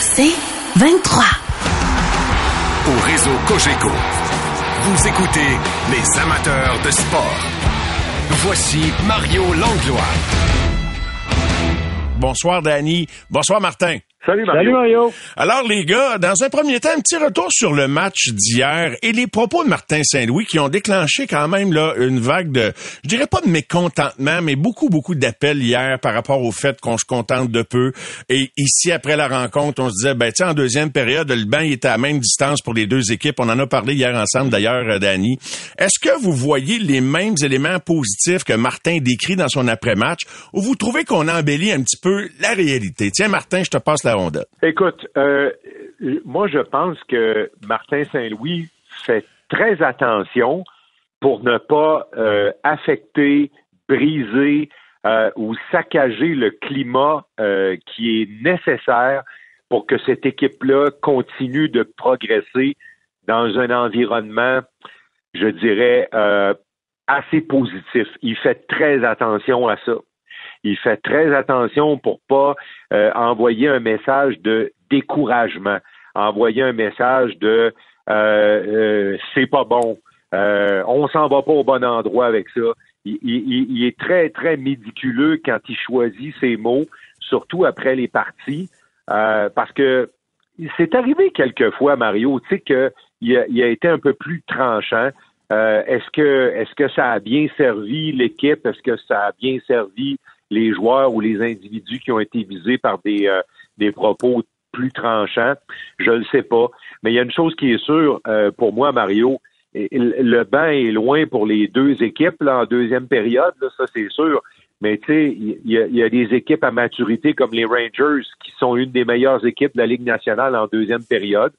C'est 23. Au réseau Cogeco, vous écoutez les amateurs de sport. Voici Mario Langlois. Bonsoir, Danny. Bonsoir, Martin. Salut Mario. Salut Mario. Alors les gars, dans un premier temps, un petit retour sur le match d'hier et les propos de Martin Saint-Louis qui ont déclenché quand même là une vague de, je dirais pas de mécontentement, mais beaucoup beaucoup d'appels hier par rapport au fait qu'on se contente de peu. Et ici après la rencontre, on se disait ben tiens en deuxième période, le banc était à la même distance pour les deux équipes. On en a parlé hier ensemble d'ailleurs, euh, Danny. Est-ce que vous voyez les mêmes éléments positifs que Martin décrit dans son après-match ou vous trouvez qu'on embellit un petit peu la réalité? Tiens Martin, je te passe la Écoute, euh, moi je pense que Martin Saint-Louis fait très attention pour ne pas euh, affecter, briser euh, ou saccager le climat qui est nécessaire pour que cette équipe-là continue de progresser dans un environnement, je dirais, assez positif. Il fait très attention à ça. Il fait très attention pour pas euh, envoyer un message de découragement, envoyer un message de euh, euh, c'est pas bon, euh, on s'en va pas au bon endroit avec ça. Il, il- il est très très médiculeux quand il choisit ses mots, surtout après les parties, euh, parce que c'est arrivé quelquefois, Mario, tu sais que il a, il a été un peu plus tranchant. Euh, est-ce que est-ce que ça a bien servi l'équipe? Est-ce que ça a bien servi les joueurs ou les individus qui ont été visés par des euh, des propos plus tranchants Je ne sais pas. Mais il y a une chose qui est sûre euh, pour moi, Mario. Le banc est loin pour les deux équipes là, en deuxième période, là, ça c'est sûr. Mais tu sais, il y, y a des équipes à maturité comme les Rangers qui sont une des meilleures équipes de la Ligue nationale en deuxième période.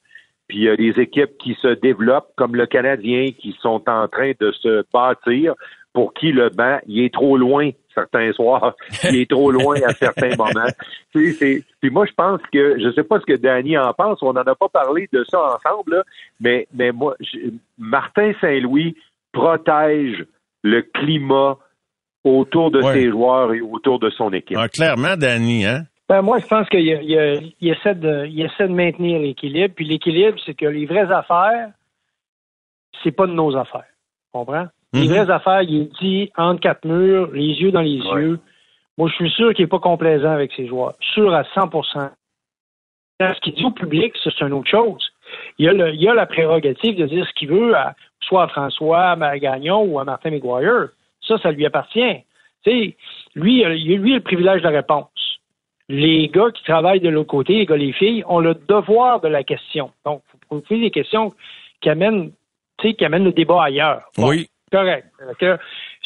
Puis il y a des équipes qui se développent, comme le Canadien, qui sont en train de se bâtir, pour qui le banc, il est trop loin certains soirs, il est trop loin à certains moments. Tu sais, c'est- Puis moi, je pense que, je sais pas ce que Danny en pense, on n'en a pas parlé de ça ensemble, là, mais, mais moi, je- Martin Saint-Louis protège le climat autour de Ouais. ses joueurs et autour de son équipe. Ah, clairement, Danny, hein? Ben, moi, je pense qu'il y a- il y a- il essaie, de, il essaie de maintenir l'équilibre. Puis l'équilibre, c'est que les vraies affaires, c'est pas de nos affaires. Tu comprends? Les Mhm. vraies affaires, il est dit entre quatre murs, les yeux dans les Ouais. yeux. Moi, je suis sûr qu'il n'est pas complaisant avec ses joueurs. Sûr à 100 Dans Ce qu'il dit au public, c'est une autre chose. Il a le- il y a la prérogative de dire ce qu'il veut, à, soit à François à Gagnon ou à Martin McGuire. Ça, ça lui appartient. Lui, il a- lui, a le privilège de la réponse. Les gars qui travaillent de l'autre côté, les gars, les filles, ont le devoir de la question. Donc, il faut poser des questions qui amènent, qui amènent le débat ailleurs. Bon, Oui. Correct. Que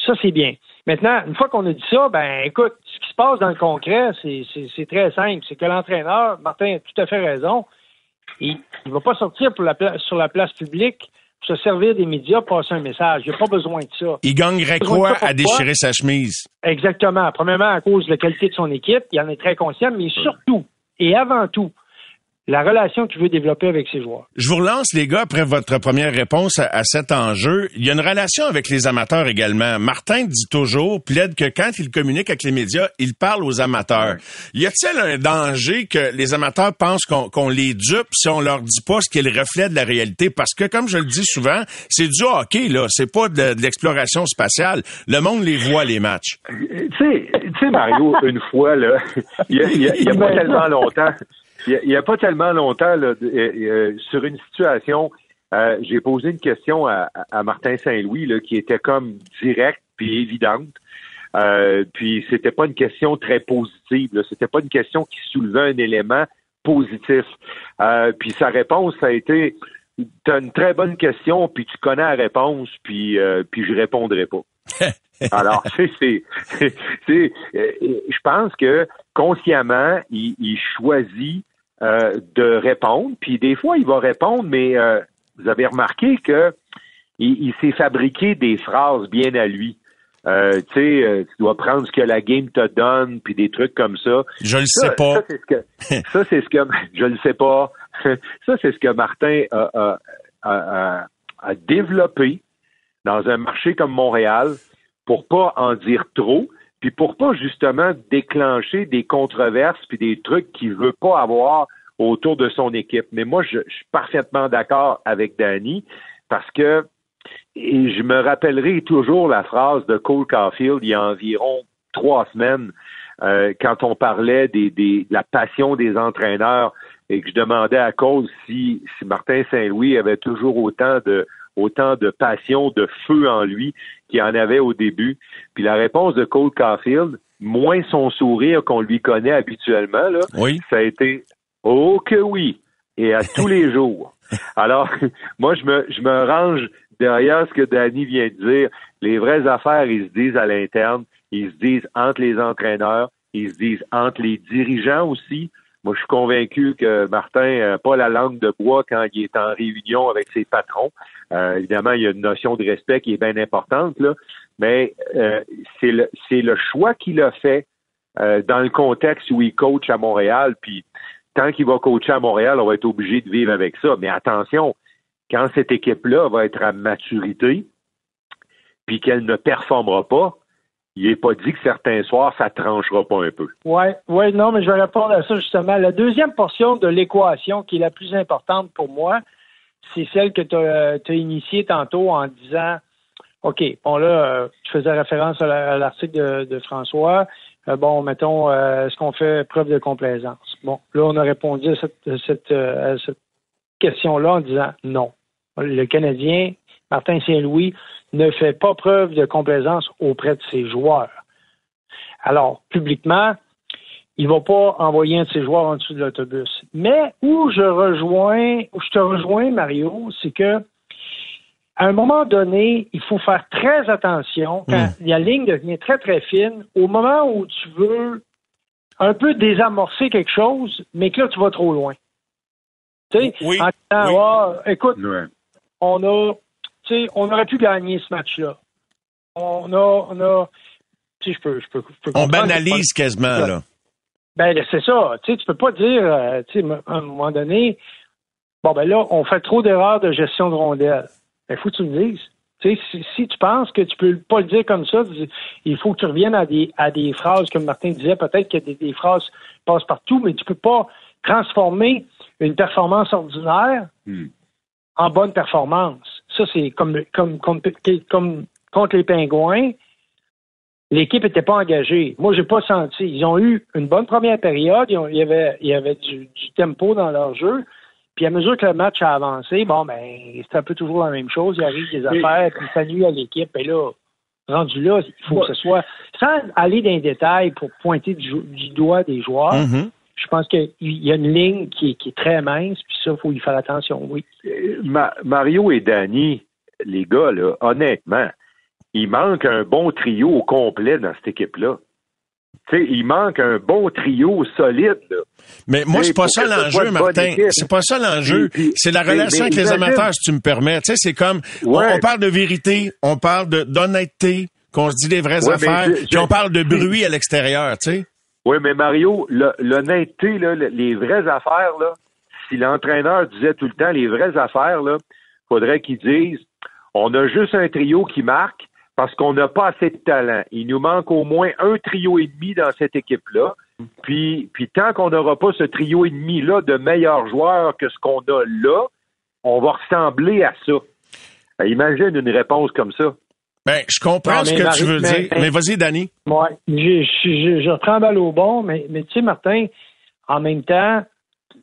ça, c'est bien. Maintenant, une fois qu'on a dit ça, ben écoute, ce qui se passe dans le concret, c'est- très simple. C'est que l'entraîneur, Martin a tout à fait raison, il ne va pas sortir pour la sur la place publique pour se servir des médias pour passer un message. Il n'y a pas besoin de ça. Il gagnerait quoi à déchirer sa chemise? Exactement. Premièrement, à cause de la qualité de son équipe, il en est très conscient, mais surtout, et avant tout, la relation qu'il veut développer avec ses joueurs. Je vous relance, les gars, après votre première réponse à, à cet enjeu. Il y a une relation avec les amateurs également. Martin dit toujours, plaide que quand il communique avec les médias, il parle aux amateurs. Y a-t-il un danger que les amateurs pensent qu'on qu'on les dupe si on leur dit pas ce qui est le reflet de la réalité? Parce que, comme je le dis souvent, c'est du hockey, là. C'est pas de, de l'exploration spatiale. Le monde les voit, les matchs. Tu sais, tu sais, Mario, une fois, là, il y a, il y a- il y a pas tellement longtemps, il y a, pas tellement longtemps, là, de- euh, euh, sur une situation, euh, j'ai posé une question à, à Martin Saint-Louis, qui était comme directe puis évidente. Euh, puis c'était pas une question très positive. C'était pas une question qui soulevait un élément positif. Puis sa réponse, ça a été T'as une très bonne question, puis tu connais la réponse, puis, euh, puis je répondrai pas. Alors, tu c'est, je pense que consciemment, il, choisit euh, de répondre. Puis des fois, il va répondre, mais euh, vous avez remarqué que il, s'est fabriqué des phrases bien à lui. Euh, tu sais, tu dois prendre ce que la game te donne, puis des trucs comme ça. Je le sais pas. Ça, c'est ce que, ça, c'est ce que je le sais pas. ça, c'est ce que Martin a, a, a développé dans un marché comme Montréal pour pas en dire trop, puis pour pas justement déclencher des controverses puis des trucs qu'il veut pas avoir autour de son équipe. Mais moi, je, suis parfaitement d'accord avec Danny parce que je me rappellerai toujours la phrase de Cole Caulfield il y a environ trois semaines euh, quand on parlait de la passion des entraîneurs et que je demandais à Cole si, Martin Saint-Louis avait toujours autant de passion, de feu en lui qu'il en avait au début. Puis la réponse de Cole Caulfield, moins son sourire qu'on lui connaît habituellement, là, ça a été Oh que oui! Et à tous les jours. Alors, moi, je me, je me range derrière ce que Danny vient de dire. Les vraies affaires, ils se disent à l'interne, ils se disent entre les entraîneurs, ils se disent entre les dirigeants aussi. Moi, je suis convaincu que Martin n'a pas la langue de bois quand il est en réunion avec ses patrons. Euh, évidemment, il y a une notion de respect qui est bien importante, là, mais euh, c'est le, le choix qu'il a fait euh, dans le contexte où il coach à Montréal. Puis tant qu'il va coacher à Montréal, on va être obligé de vivre avec ça. Mais attention, quand cette équipe-là va être à maturité, puis qu'elle ne performera pas, il n'est pas dit que certains soirs, ça tranchera pas un peu. Oui, ouais, non, mais je vais répondre à ça justement. La deuxième portion de l'équation qui est la plus importante pour moi, c'est celle que tu as, initiée tantôt en disant OK, bon là, euh, tu faisais référence à l'article de, François. Euh, bon, mettons, euh, est-ce qu'on fait preuve de complaisance? Bon, là, on a répondu à cette question-là en disant non. Le Canadien, Martin Saint-Louis, ne fait pas preuve de complaisance auprès de ses joueurs. Alors, publiquement, il ne va pas envoyer un de ses joueurs en dessous de l'autobus. Mais où je rejoins, où je te rejoins, Mario, c'est que à un moment donné, il faut faire très attention quand hmm. la ligne devient très, très fine, au moment où tu veux un peu désamorcer quelque chose, mais que là, tu vas trop loin. Tu sais, oui, en disant, ah, écoute, on a on aurait pu gagner ce match-là. On a, on a, je peux, je peux, On banalise quasiment, là. Ben, c'est ça. Tu sais, tu peux pas dire, euh, tu sais, à un moment donné, bon, ben là, on fait trop d'erreurs de gestion de rondelles. Il ben, faut que tu me dises. Tu sais, si, tu penses que tu peux pas le dire comme ça, il faut que tu reviennes à des, à des phrases, comme Martin disait, peut-être que des, phrases passent partout, mais tu peux pas transformer une performance ordinaire hmm. en bonne performance. Ça, c'est comme, comme, comme, comme contre les Pingouins. L'équipe n'était pas engagée. Moi, j'ai pas senti. Ils ont eu une bonne première période. il y avait, il y avait du, tempo dans leur jeu. Puis à mesure que le match a avancé, bon, ben, c'est un peu toujours la même chose. Il arrive des affaires, puis ça nuit à l'équipe. Et là, rendu là, il faut que ce soit, sans aller dans les détails pour pointer du, doigt des joueurs, mm-hmm. Je pense qu'il y a une ligne qui, qui, est très mince, puis ça, il faut y faire attention, oui. Euh, Mario et Danny, les gars, là, honnêtement, il manque un bon trio au complet dans cette équipe-là. sais, il manque un bon trio solide. Là. Mais moi, c'est pas ça l'enjeu, Martin. C'est pas ça l'enjeu. C'est la relation avec les amateurs, si tu me permets. Tu sais, c'est comme on, parle de vérité, on parle d'honnêteté, qu'on se dit les vraies affaires, puis on parle de bruit à l'extérieur, tu sais. Oui, mais Mario, l'honnêteté, les vraies affaires, si l'entraîneur disait tout le temps les vraies affaires, là, faudrait qu'il dise on a juste un trio qui marque parce qu'on n'a pas assez de talent. Il nous manque au moins un trio et demi dans cette équipe-là. Puis, puis tant qu'on n'aura pas ce trio et demi-là de meilleurs joueurs que ce qu'on a là, on va ressembler à ça. Ben, imagine une réponse comme ça. Ben, je comprends ce que tu veux dire. Mais vas-y, Danny. Oui, je, je, je, reprends balle au bon, mais, mais tu sais, Martin, en même temps,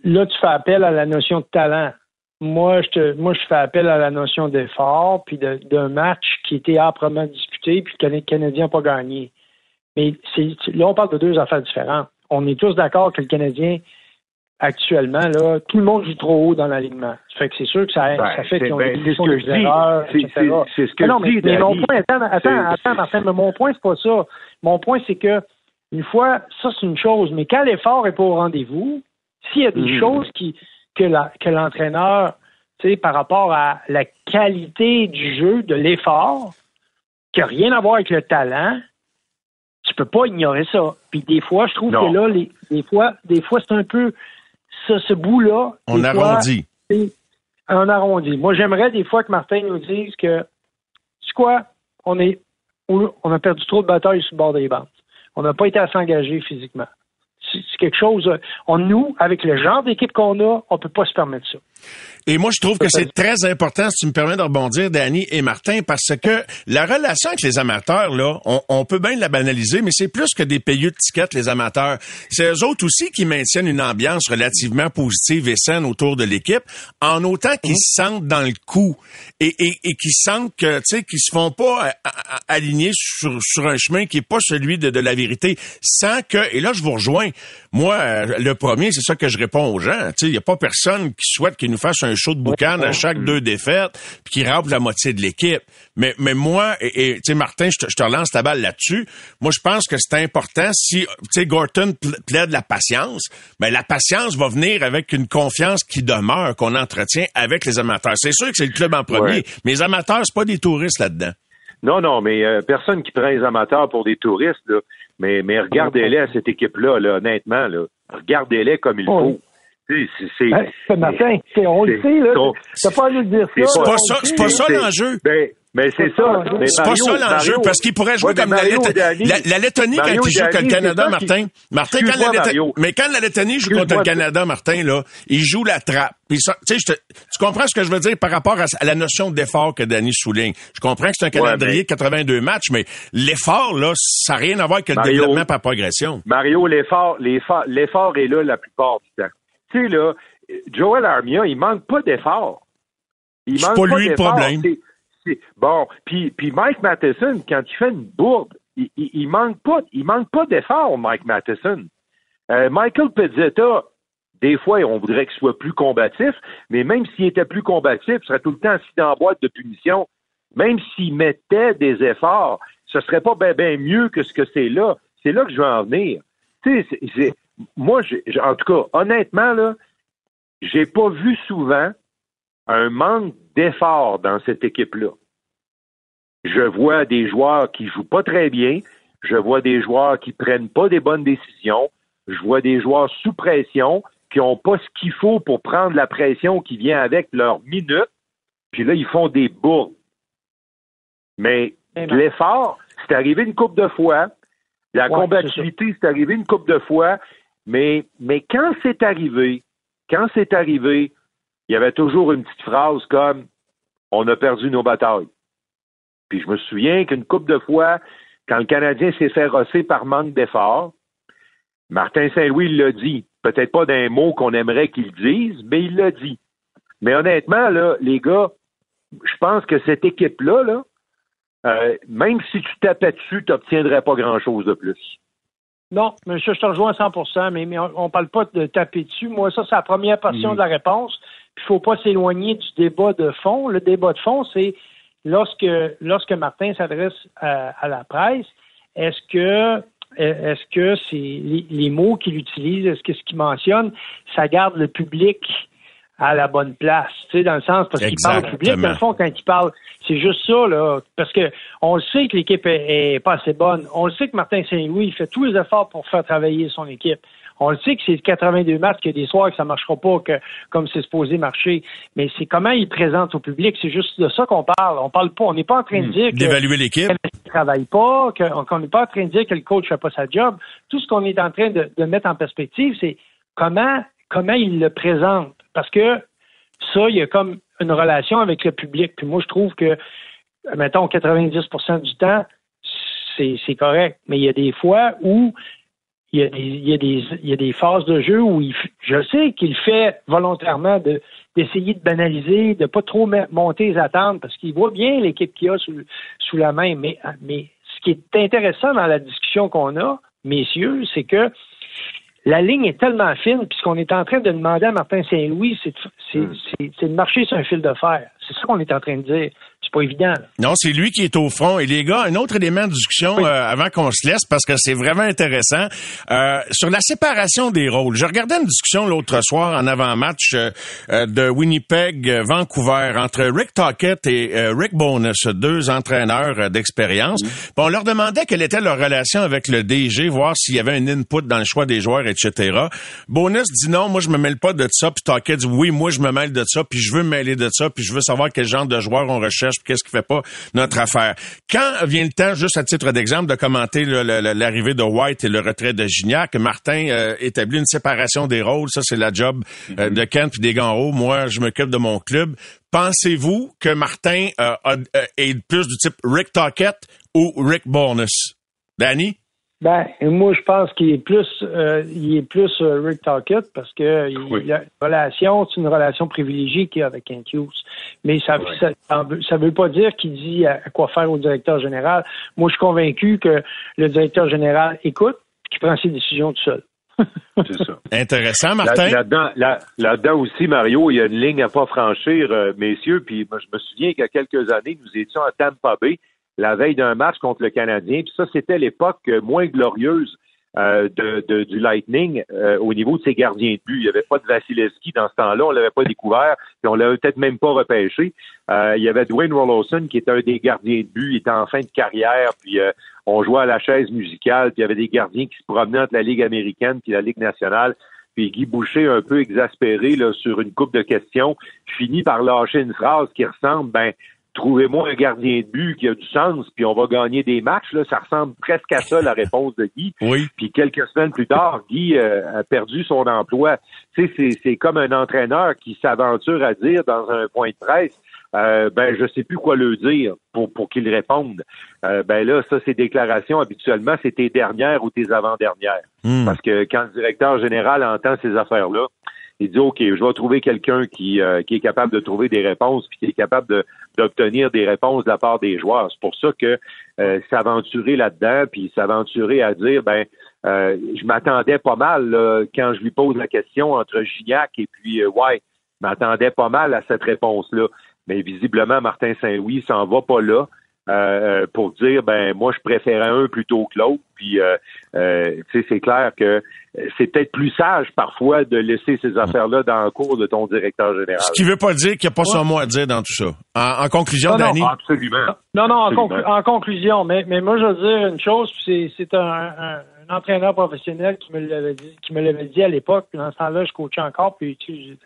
là, tu fais appel à la notion de talent moi, je te, moi, je fais appel à la notion d'effort, puis d'un match qui était âprement disputé, puis que les Canadiens n'ont pas gagné. Mais là, on parle de deux affaires différentes. On est tous d'accord que le Canadien, actuellement, là, tout le monde joue trop haut dans l'alignement. Ça fait que c'est sûr que ça, ben, ça fait qu'ils ont ben, des, des erreurs, C'est ce que non, mais, mon point, attends, attends, attends, Martin, mais mon point, c'est pas ça. Mon point, c'est que une fois, ça c'est une chose, mais quand l'effort est pas au rendez-vous, s'il y a des Mhm. choses qui, que, la- que l'entraîneur, tu sais, par rapport à la qualité du jeu, de l'effort, qui n'a rien à voir avec le talent, tu peux pas ignorer ça. Puis des fois, je trouve Non. que là, les, des fois, des fois, c'est un peu ce, ce bout-là. On arrondit. c'est un arrondi. Moi, j'aimerais des fois que Martin nous dise que, c'est quoi, on est, on on a perdu trop de batailles sur le bord des bandes. On n'a pas été à s'engager physiquement. C'est quelque chose, euh, on, nous, avec le genre d'équipe qu'on a, on peut pas se permettre ça. Et moi, je trouve que c'est très important, si tu me permets de rebondir, Danny et Martin, parce que la relation avec les amateurs, là, on, on peut bien la banaliser, mais c'est plus que des payeux de tickets, les amateurs. C'est eux autres aussi qui maintiennent une ambiance relativement positive et saine autour de l'équipe, en autant qu'ils se sentent dans le coup et, et, et qu'ils sentent que, tu sais, qu'ils se font pas euh, aligner sur, sur un chemin qui est pas celui de, de la vérité, sans que, et là, je vous rejoins, moi, euh, le premier, c'est ça que je réponds aux gens, tu sais, il y a pas personne qui souhaite qu'il nous fasse un show de boucan à chaque deux défaites, puis qui remplit la moitié de l'équipe. Mais, mais moi, et, tu sais, Martin, je te, relance ta balle là-dessus. Moi, je pense que c'est important si, tu sais, Gorton pl- plaide la patience, mais la patience va venir avec une confiance qui demeure, qu'on entretient avec les amateurs. C'est sûr que c'est le club en premier, Ouais. mais les amateurs, c'est pas des touristes là-dedans. Non, non, mais euh, personne qui prend les amateurs pour des touristes, là. Mais, mais regardez-les à cette équipe-là, là, honnêtement, là. Regardez-les comme il Oui. faut. C'est, c'est, Hein, c'est Martin, c'est- on le c'est- sait, là. c'est- T'as pas à nous dire c'est ça. pas pas ça- c'est pas ça c'est- l'enjeu. Ben, mais c'est C'est pas ça. C'est pas ça l'enjeu, parce qu'il pourrait jouer comme la, Lettonie. La, la Lettonie quand il joue contre le Canada, c'est Martin. Martin, quand la Lettonie, mais quand la Lettonie joue contre le. Canada, Martin, là, il joue la trappe. Puis ça, tu sais, je te- tu comprends ce que je veux dire par rapport à, à la notion d'effort que Danny souligne. Je comprends que c'est un calendrier mais- de 82 matchs, mais l'effort, là, ça n'a rien à voir avec le Mario. développement par progression. Mario, l'effort, l'effort, l'effort est là la plupart du temps. Tu sais, là, Joel Armia, il manque pas d'effort. Il C'est manque pas lui le problème. C'est- c'est- bon, puis, puis Mike Matheson, quand il fait une bourde, il, il, il manque pas, il manque pas d'effort, Mike Matheson. Euh, Michael Pezzetta, des fois, on voudrait qu'il soit plus combatif, mais même s'il était plus combatif, il serait tout le temps assis dans la boîte de punition. Même s'il mettait des efforts, ce serait pas bien ben mieux que ce que c'est là. C'est là que je veux en venir. Tu sais, c'est- c'est- moi, j'ai- en tout cas, honnêtement, là, j'ai pas vu souvent un manque d'effort dans cette équipe-là. Je vois des joueurs qui jouent pas très bien. Je vois des joueurs qui prennent pas des bonnes décisions. Je vois des joueurs sous pression qui ont pas ce qu'il faut pour prendre la pression qui vient avec leur minute. Puis là, ils font des bourdes. Mais Eh ben. l'effort, c'est arrivé une coupe de fois. La Ouais, combativité, c'est arrivé une coupe de fois. Mais, mais quand c'est arrivé, quand c'est arrivé, il y avait toujours une petite phrase comme On a perdu nos batailles. Puis je me souviens qu'une coupe de fois, quand le Canadien s'est fait rosser par manque d'effort, Martin Saint-Louis l'a dit. Peut-être pas d'un mot qu'on aimerait qu'il dise, mais il l'a dit. Mais honnêtement, là, les gars, je pense que cette équipe-là, là, euh, même si tu tapais dessus, tu n'obtiendrais pas grand-chose de plus. Non, mais je, te rejoins à 100 mais, mais on ne parle pas de taper dessus. Moi, ça, c'est la première portion Mm. de la réponse. Il ne faut pas s'éloigner du débat de fond. Le débat de fond, c'est lorsque, lorsque Martin s'adresse à, à la presse, est-ce que est-ce que c'est les, les mots qu'il utilise, est-ce que ce qu'il mentionne, ça garde le public à la bonne place, tu sais, dans le sens parce qu'il parle au public, dans le fond, quand il parle, c'est juste ça, là, parce que on le sait que l'équipe est, est pas assez bonne, on le sait que Martin Saint-Louis fait tous les efforts pour faire travailler son équipe. On le sait que c'est 82 matchs, qu'il y a des soirs que ça marchera pas que, comme c'est supposé marcher. Mais c'est comment il présente au public. C'est juste de ça qu'on parle. On parle pas. On n'est pas en train de dire que D'évaluer l'équipe. ne travaille pas, qu'on n'est pas en train de dire que le coach fait pas sa job. Tout ce qu'on est en train de, de mettre en perspective, c'est comment, comment il le présente. Parce que ça, il y a comme une relation avec le public. Puis moi, je trouve que, mettons, 90% du temps, c'est correct. Mais il y a des fois où il y a des, il y a des, phases de jeu où il, je sais qu'il fait volontairement de d'essayer de banaliser, de pas trop monter les attentes parce qu'il voit bien l'équipe qu'il a sous, la main. Mais ce qui est intéressant dans la discussion qu'on a, messieurs, c'est que la ligne est tellement fine, puis ce qu'on est en train de demander à Martin Saint-Louis, c'est de, c'est- c'est- c'est de marcher sur un fil de fer. C'est ça qu'on est en train de dire. C'est pas évident. Non, c'est lui qui est au front. Et les gars, un autre élément de discussion euh, avant qu'on se laisse, parce que c'est vraiment intéressant, euh, sur la séparation des rôles. Je regardais une discussion l'autre soir en avant-match euh, de Winnipeg-Vancouver entre Rick Tockett et Rick Bonus, deux entraîneurs d'expérience. Mm. On leur demandait quelle était leur relation avec le DG, voir s'il y avait un input dans le choix des joueurs, etc. Bonus dit non, moi je me mêle pas de ça, puis Tockett dit oui, moi je me mêle de ça, puis je veux me mêler de ça, puis je veux savoir quel genre de joueurs on recherche, qu'est-ce qui fait pas notre affaire. Quand vient le temps, juste à titre d'exemple, de commenter l'arrivée de White et le retrait de Gignac, Martin euh, établit une séparation des rôles, ça c'est la job euh, de Kent puis des Ganro. Moi, je m'occupe de mon club. Pensez-vous que Martin euh, est plus du type Rick Tockett ou Rick Bonus? Danny? Ben, moi, je pense qu'il est plus, euh, il est plus euh, Rick Tockett parce que la relation, c'est une relation privilégiée qu'il a avec Kent Hughes. Mais ça, ça, veut pas dire qu'il dit à, quoi faire au directeur général. Moi, je suis convaincu que le directeur général écoute, qu'il prend ses décisions tout seul. c'est ça. Intéressant, Martin. Là-dedans, là, aussi, Mario, il y a une ligne à pas franchir, euh, messieurs. Puis moi, je me souviens qu'il y a quelques années, nous étions à Tampa Bay la veille d'un match contre le Canadien. Puis ça, c'était l'époque moins glorieuse euh, de, du Lightning euh, au niveau de ses gardiens de but. Il n'y avait pas de Vasilevski dans ce temps-là, on l'avait pas découvert, puis on l'avait peut-être même pas repêché. Euh, il y avait Dwayne Rollowson qui était un des gardiens de but, il était en fin de carrière, puis on jouait à la chaise musicale, puis il y avait des gardiens qui se promenaient entre la Ligue américaine puis la Ligue nationale. Puis Guy Boucher, un peu exaspéré là, sur une coupe de questions, finit par lâcher une phrase qui ressemble, ben, trouvez-moi un gardien de but qui a du sens, puis on va gagner des matchs. Là, ça ressemble presque à ça, la réponse de Guy. Oui. Puis quelques semaines plus tard, Guy euh, a perdu son emploi. Tu sais, c'est comme un entraîneur qui s'aventure à dire dans un point de presse, euh, ben je sais plus quoi le dire pour, pour qu'il réponde. Euh, ben là, ça, ces déclarations, habituellement, c'est tes dernières ou tes avant-dernières. Hmm. Parce que quand le directeur général entend ces affaires-là, il dit OK, je vais trouver quelqu'un qui, euh, qui est capable de trouver des réponses, puis qui est capable d'obtenir des réponses de la part des joueurs. C'est pour ça que euh, s'aventurer là-dedans, puis s'aventurer à dire ben euh, je m'attendais pas mal quand je lui pose la question entre Gignac et puis White. Je m'attendais pas mal à cette réponse-là. Mais visiblement, Martin Saint-Louis s'en va pas là. Euh, pour dire ben moi je préférais un plutôt que l'autre. Puis euh, euh, c'est clair que c'est peut-être plus sage parfois de laisser ces affaires-là dans le cours de ton directeur général. Ce qui veut pas dire qu'il n'y a pas son mot à dire dans tout ça. En, conclusion, non, Non, absolument. Non, non, En, conclusion, mais, mais moi je veux dire une chose, c'est un, un, entraîneur professionnel qui me l'avait dit, qui me l'avait dit à l'époque. Dans ce temps-là, je coachais encore, puis tu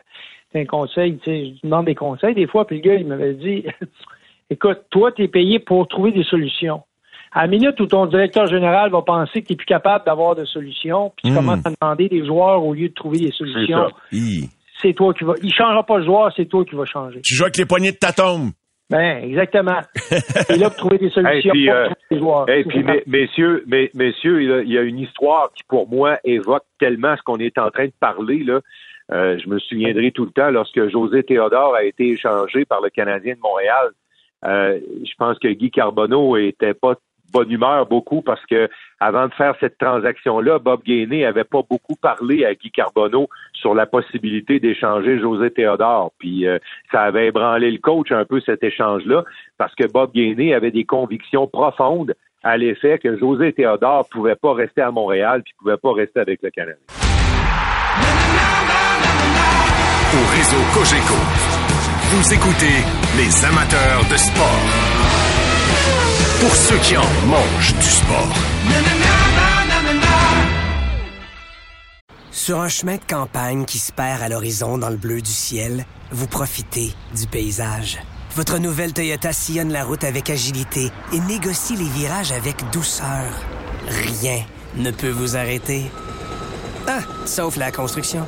sais, un conseil, tu sais, je demande des conseils des fois, puis le gars il m'avait dit écoute, toi, tu es payé pour trouver des solutions. À la minute où ton directeur général va penser que tu n'es plus capable d'avoir de solutions, puis tu hmm. commences à demander des joueurs au lieu de trouver des solutions, c'est toi qui vas. Il ne changera pas le joueur, c'est toi qui vas changer. Tu joues avec les poignées de ta tombe. Ben, exactement. C'est là pour trouver des solutions Et puis, euh, des joueurs. Et puis messieurs, messieurs, il y a une histoire qui, pour moi, évoque tellement ce qu'on est en train de parler, là. Euh, je me souviendrai tout le temps lorsque José Théodore a été échangé par le Canadien de Montréal euh, je pense que Guy Carbonneau était pas bonne humeur beaucoup parce que avant de faire cette transaction-là, Bob Gainé avait pas beaucoup parlé à Guy Carbonneau sur la possibilité d'échanger José Théodore. Puis euh, ça avait ébranlé le coach un peu cet échange-là parce que Bob Gainé avait des convictions profondes à l'effet que José Théodore pouvait pas rester à Montréal puis pouvait pas rester avec le Canada. Au réseau. Vous écoutez les amateurs de sport. Pour ceux qui en mangent du sport. Sur un chemin de campagne qui se perd à l'horizon dans le bleu du ciel, vous profitez du paysage. Votre nouvelle Toyota sillonne la route avec agilité et négocie les virages avec douceur. Rien ne peut vous arrêter. Ah, sauf la construction.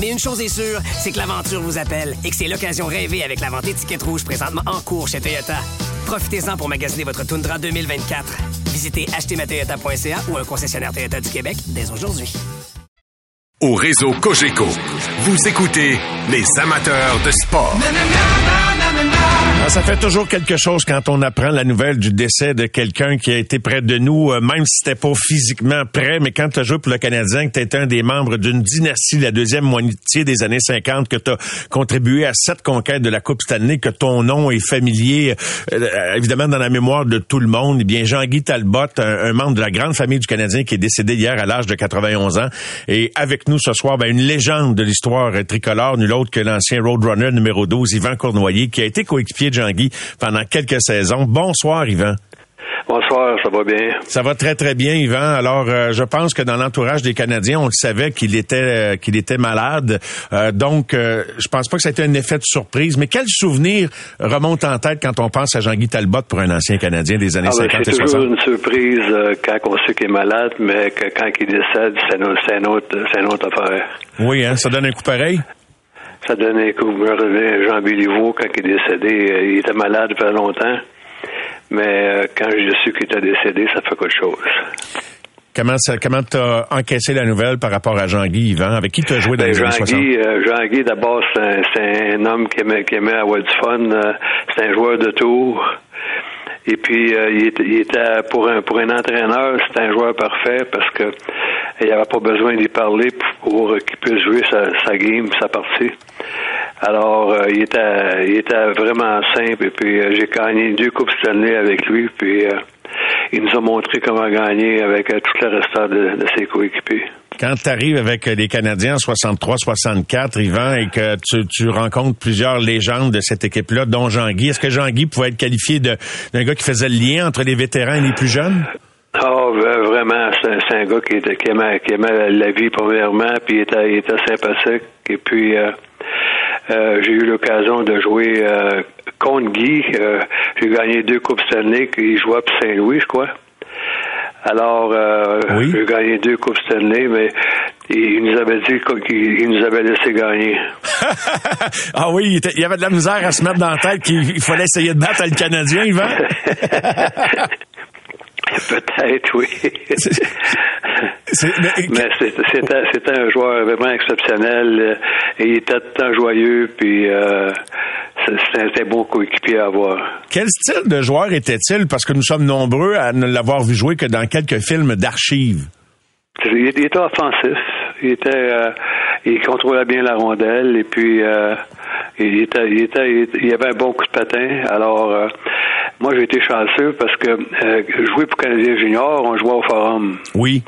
Mais une chose est sûre, c'est que l'aventure vous appelle et que c'est l'occasion rêvée avec la vente étiquette rouge présentement en cours chez Toyota. Profitez-en pour magasiner votre Tundra 2024. Visitez achetermatoyota.ca ou un concessionnaire Toyota du Québec dès aujourd'hui. Au réseau Cogeco, vous écoutez les amateurs de sport. Ça fait toujours quelque chose quand on apprend la nouvelle du décès de quelqu'un qui a été près de nous, euh, même si c'était pas physiquement près, mais quand tu as joué pour le Canadien, que tu un des membres d'une dynastie, la deuxième moitié des années 50, que tu contribué à cette conquête de la Coupe Stanley, que ton nom est familier, euh, évidemment, dans la mémoire de tout le monde, eh bien, Jean-Guy Talbot, un, membre de la grande famille du Canadien qui est décédé hier à l'âge de 91 ans, et avec nous ce soir, ben, une légende de l'histoire tricolore, nul autre que l'ancien Roadrunner numéro 12, Yvan Cournoyer, qui a été coéquipier de Jean-Guy pendant quelques saisons. Bonsoir, Yvan. Bonsoir, ça va bien? Ça va très très bien, Yvan. Alors, euh, je pense que dans l'entourage des Canadiens, on le savait qu'il était euh, qu'il était malade. Euh, donc, je pense pas que ça a été un effet de surprise. Mais quel souvenir remonte en tête quand on pense à Jean-Guy Talbot pour un ancien Canadien des années 50 ah, ben, et 60 C'est toujours une surprise quand on sait qu'il est malade, mais que quand il décède, c'est une, autre, une autre affaire. Oui, hein, ça donne un coup pareil? Ça donnait un coup. Jean Béliveau, quand il est décédé, il était malade depuis longtemps. Mais euh, quand j'ai su qu'il était décédé, ça fait quelque chose. Comment ça, comment t'as encaissé la nouvelle par rapport à Jean-Guy Yvan? Avec qui tu as joué dans ben, les années 60? Euh, Jean-Guy, d'abord, c'est un, homme qui aimait, qui aimait avoir du fun. Euh, c'est un joueur de tour. Et puis, il, était, pour un pour un entraîneur, c'était un joueur parfait parce que il avait pas besoin d'y parler pour, qu'il puisse jouer sa, sa game, sa partie. Alors, euh, il, était, il était vraiment simple. Et puis, euh, j'ai gagné deux Coupes Stanley avec lui. Puis, euh, il nous a montré comment gagner avec tout le restant de, de ses coéquipiers. Quand tu arrives avec les Canadiens en 63-64, Yvan, et que tu, tu, rencontres plusieurs légendes de cette équipe-là, dont Jean-Guy, est-ce que Jean-Guy pouvait être qualifié d'un gars qui faisait le lien entre les vétérans et les plus jeunes? Oh, vraiment, c'est un, gars qui, était, qui, aimait, qui aimait la vie premièrement, puis il était, il était sympathique. Et puis, euh, euh, j'ai eu l'occasion de jouer euh, contre Guy. Euh, j'ai gagné deux Coupes Stanley. Il jouait à Saint-Louis, je crois. Alors, j'ai gagné deux Coupes Stanley, mais il nous avait dit qu'il nous avait laissé gagner. ah oui, il y avait de la misère à se mettre dans la tête qu'il fallait essayer de battre le Canadien, Yvan. Peut-être, oui. mais c'était un joueur vraiment exceptionnel. Euh, et il était tant joyeux, puis euh, c'était un bon coéquipier à avoir. Quel style de joueur était-il? Parce que nous sommes nombreux à ne l'avoir vu jouer que dans quelques films d'archives. Il était offensif. Il était, euh, il contrôlait bien la rondelle et puis euh, il était, il était, il avait un bon coup de patin. Alors, euh, moi, j'ai été chanceux parce que jouer pour Canadien Junior, on jouait au Forum. Oui.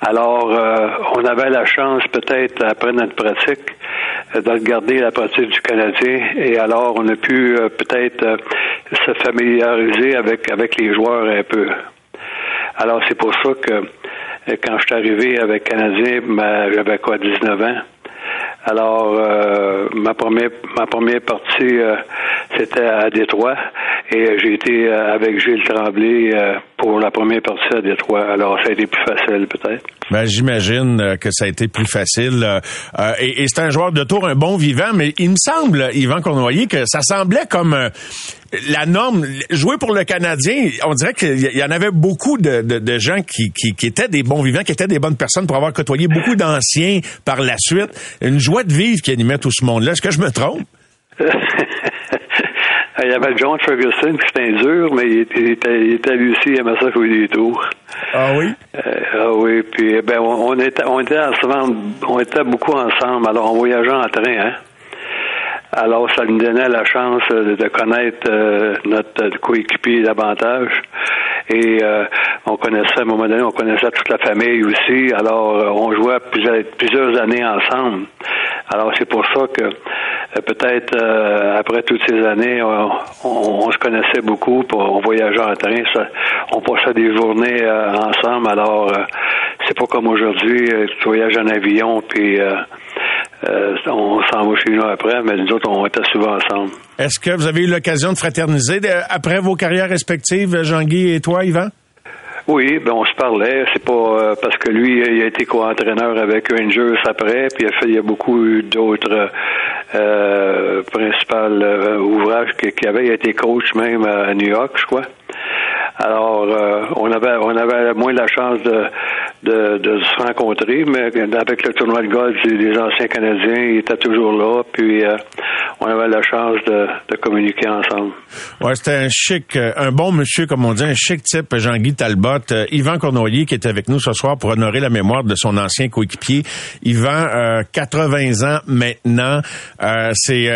Alors, euh, on avait la chance, peut-être, après notre pratique, de regarder la pratique du Canadien. Et alors, on a pu peut-être se familiariser avec, avec les joueurs un peu. Alors, c'est pour ça que quand je suis arrivé avec Canadien, ben, j'avais quoi, 19 ans? Alors, euh, ma première ma première partie, euh, c'était à Détroit et j'ai été euh, avec Gilles Tremblay pour la première partie à Détroit. Alors, ça a été plus facile, peut-être. Ben, j'imagine que ça a été plus facile. et, et c'est un joueur de tour, un bon vivant, mais il me semble, Yvan Cournoyer, que ça semblait comme la norme, jouer pour le Canadien, on dirait qu'il y en avait beaucoup de, de, gens qui, qui, qui, étaient des bons vivants, qui étaient des bonnes personnes pour avoir côtoyé beaucoup d'anciens par la suite. Une joie de vivre qui animait tout ce monde-là. Est-ce que je me trompe? Il y avait John Ferguson qui était dur, mais il était, il était, lui aussi, ça jouer des tours. Ah oui? Euh, ah oui, puis ben on, était on était on était beaucoup ensemble, alors on voyageait en train, hein. Alors, ça nous donnait la chance euh, de connaître euh, notre coéquipier davantage. Et euh, on connaissait, à un moment donné, on connaissait toute la famille aussi. Alors, on jouait plusieurs, années ensemble. Alors, c'est pour ça que peut-être après toutes ces années, on, se connaissait beaucoup, on voyageait en train, on passait des journées ensemble. Alors, c'est pas comme aujourd'hui, tu voyages en avion, puis euh, on s'en va chez nous après, mais nous autres, on était souvent ensemble. Est-ce que vous avez eu l'occasion de fraterniser après vos carrières respectives, Jean-Guy et toi, Yvan? Oui, ben on se parlait. C'est pas euh, parce que lui, il a été co-entraîneur avec Rangers après, puis il a fait il y a beaucoup d'autres euh, principaux euh, ouvrages qu'il avait. Il a été coach même à New York, je crois. Alors, on avait on avait moins la chance de de, de se rencontrer, mais avec le tournoi de golf, les anciens Canadiens étaient toujours là, puis euh, on avait la chance de, de communiquer ensemble. Ouais, c'était un chic, euh, un bon monsieur, comme on dit, un chic type, Jean-Guy Talbot. Euh, Yvan Cournoyer, qui est avec nous ce soir pour honorer la mémoire de son ancien coéquipier. Yvan, euh, 80 ans maintenant, c'est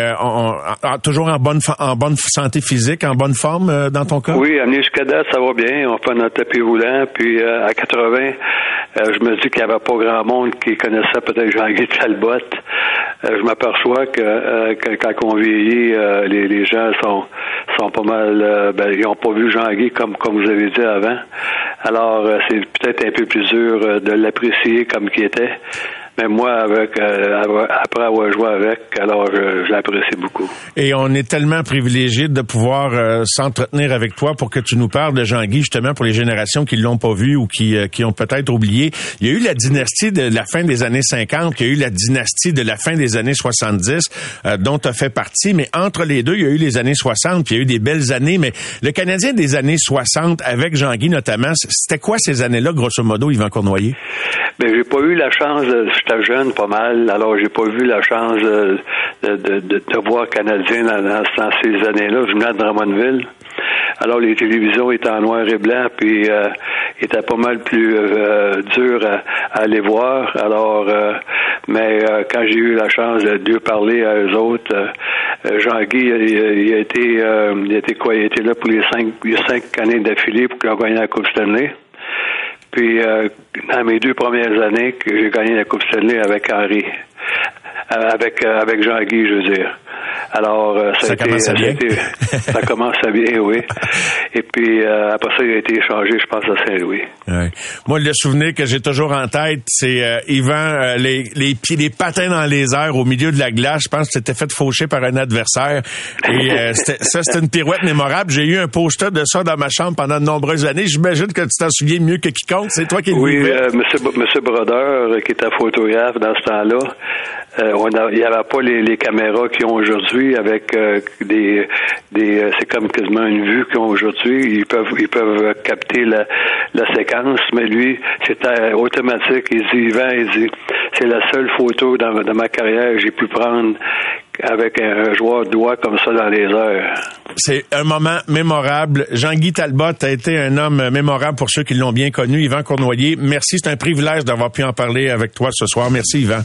toujours en bonne en bonne santé physique, en bonne forme dans ton cas? Oui, amené jusqu'à date, ça va bien. On fait notre tapis roulant, puis à 80, je me dis qu'il n'y avait pas grand monde qui connaissait peut-être Jean-Guy Talbot. je m'aperçois que, que, quand on vieillit, les, gens sont sont pas mal ben, ils n'ont pas vu Jean-Guy comme comme vous avez dit avant. Alors c'est peut-être un peu plus dur de l'apprécier comme qui était. Mais moi, avec euh, après avoir joué avec, alors je, l'apprécie beaucoup. Et on est tellement privilégié de pouvoir euh, s'entretenir avec toi pour que tu nous parles de Jean-Guy, justement, pour les générations qui l'ont pas vu ou qui, euh, qui ont peut-être oublié. Il y a eu la dynastie de la fin des années 50, il y a eu la dynastie de la fin des années 70, dont tu as fait partie, mais entre les deux, il y a eu les années 60, puis il y a eu des belles années, mais le Canadien des années 60, avec Jean-Guy notamment, c'était quoi ces années-là, grosso modo, Yvan Cournoyer? Ben, j'ai pas eu la chance, de, j'étais jeune pas mal, alors j'ai pas vu la chance de, de, de, de voir Canadien dans, ces années-là. Je venais de Drummondville. Alors les télévisions étaient en noir et blanc, puis euh, étaient pas mal plus euh, dures à, aller voir. Alors, euh, mais euh, quand j'ai eu la chance de, de parler à eux autres, euh, Jean-Guy, il, a été, il a été quoi? Il été là pour les cinq, les cinq années d'affilée pour qu'il ait gagné la Coupe Stanley. Puis, euh, dans mes deux premières années, j'ai gagné la Coupe Stanley avec Henri, avec, euh, avec Jean-Guy, je veux dire. Alors, euh, ça, ça, commence à bien. ça commence à bien, oui. Et puis, euh, après ça, il a été échangé, je pense, à Saint-Louis. Ouais. Moi, le souvenir que j'ai toujours en tête, c'est euh, Yvan, euh, les, les pieds, les patins dans les airs au milieu de la glace. Je pense que c'était fait faucher par un adversaire. Et euh, ça, c'était une pirouette mémorable. J'ai eu un poster de ça dans ma chambre pendant de nombreuses années. J'imagine que tu t'en souviens mieux que quiconque. C'est toi qui Oui, euh, monsieur, monsieur Brodeur, qui était photographe dans ce temps-là, euh, il n'y avait pas les, caméras qu'ils ont aujourd'hui avec euh, des, des euh, c'est comme quasiment une vue qu'ils ont aujourd'hui. Ils peuvent ils peuvent capter la, séquence, mais lui, c'était automatique. Il dit, Yvan, il dit, c'est la seule photo dans ma carrière que j'ai pu prendre avec un joueur de doigt comme ça dans les heures. C'est un moment mémorable. Jean-Guy Talbot a été un homme mémorable pour ceux qui l'ont bien connu. Yvan Cournoyer, merci. C'est un privilège d'avoir pu en parler avec toi ce soir. Merci, Yvan.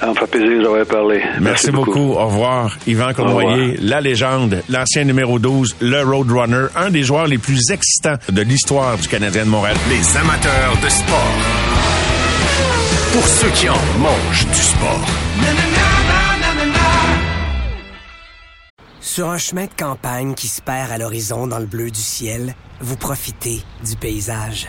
Ça me fait plaisir d'avoir parlé. Merci, Merci beaucoup. beaucoup. Au revoir. Yvan Cournoyer, la légende, l'ancien numéro 12, le Roadrunner, un des joueurs les plus excitants de l'histoire du Canadien de Montréal. Les amateurs de sport. Pour ceux qui en mangent du sport. Sur un chemin de campagne qui se perd à l'horizon dans le bleu du ciel, vous profitez du paysage.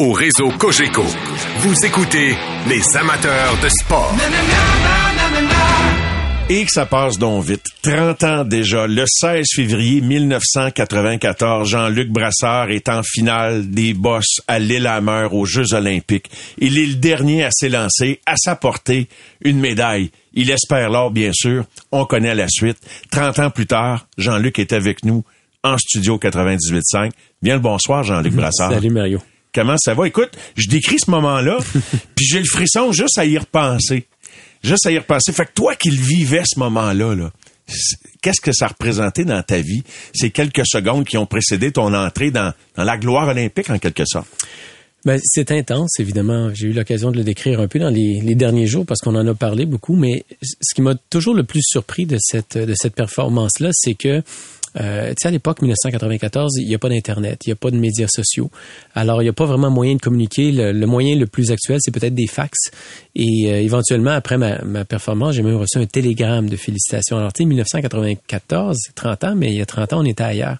Au réseau Cogeco, vous écoutez les amateurs de sport. Et que ça passe donc vite. 30 ans déjà, le 16 février 1994, Jean-Luc Brassard est en finale des bosses à Lillehammer aux Jeux olympiques. Il est le dernier à s'élancer, à sa portée, une médaille. Il espère l'or, bien sûr. On connaît la suite. 30 ans plus tard, Jean-Luc est avec nous en studio 98.5. Bien le bonsoir, Jean-Luc Brassard. Salut, Mario comment ça va? Écoute, je décris ce moment-là, puis j'ai le frisson juste à y repenser. Juste à y repenser. Fait que toi qui le vivais ce moment-là, là, qu'est-ce que ça représentait dans ta vie, ces quelques secondes qui ont précédé ton entrée dans, dans la gloire olympique, en quelque sorte? Ben, c'est intense, évidemment. J'ai eu l'occasion de le décrire un peu dans les, les derniers jours parce qu'on en a parlé beaucoup, mais ce qui m'a toujours le plus surpris de cette, de cette performance-là, c'est que Euh, tu sais, à l'époque, 1994, il n'y a pas d'Internet, il n'y a pas de médias sociaux. Alors, il n'y a pas vraiment moyen de communiquer. Le, moyen le plus actuel, c'est peut-être des fax. Et euh, éventuellement, après ma, ma performance, j'ai même reçu un télégramme de félicitations. Alors, tu sais, 1994, c'est 30 ans, mais il y a 30 ans, on était ailleurs.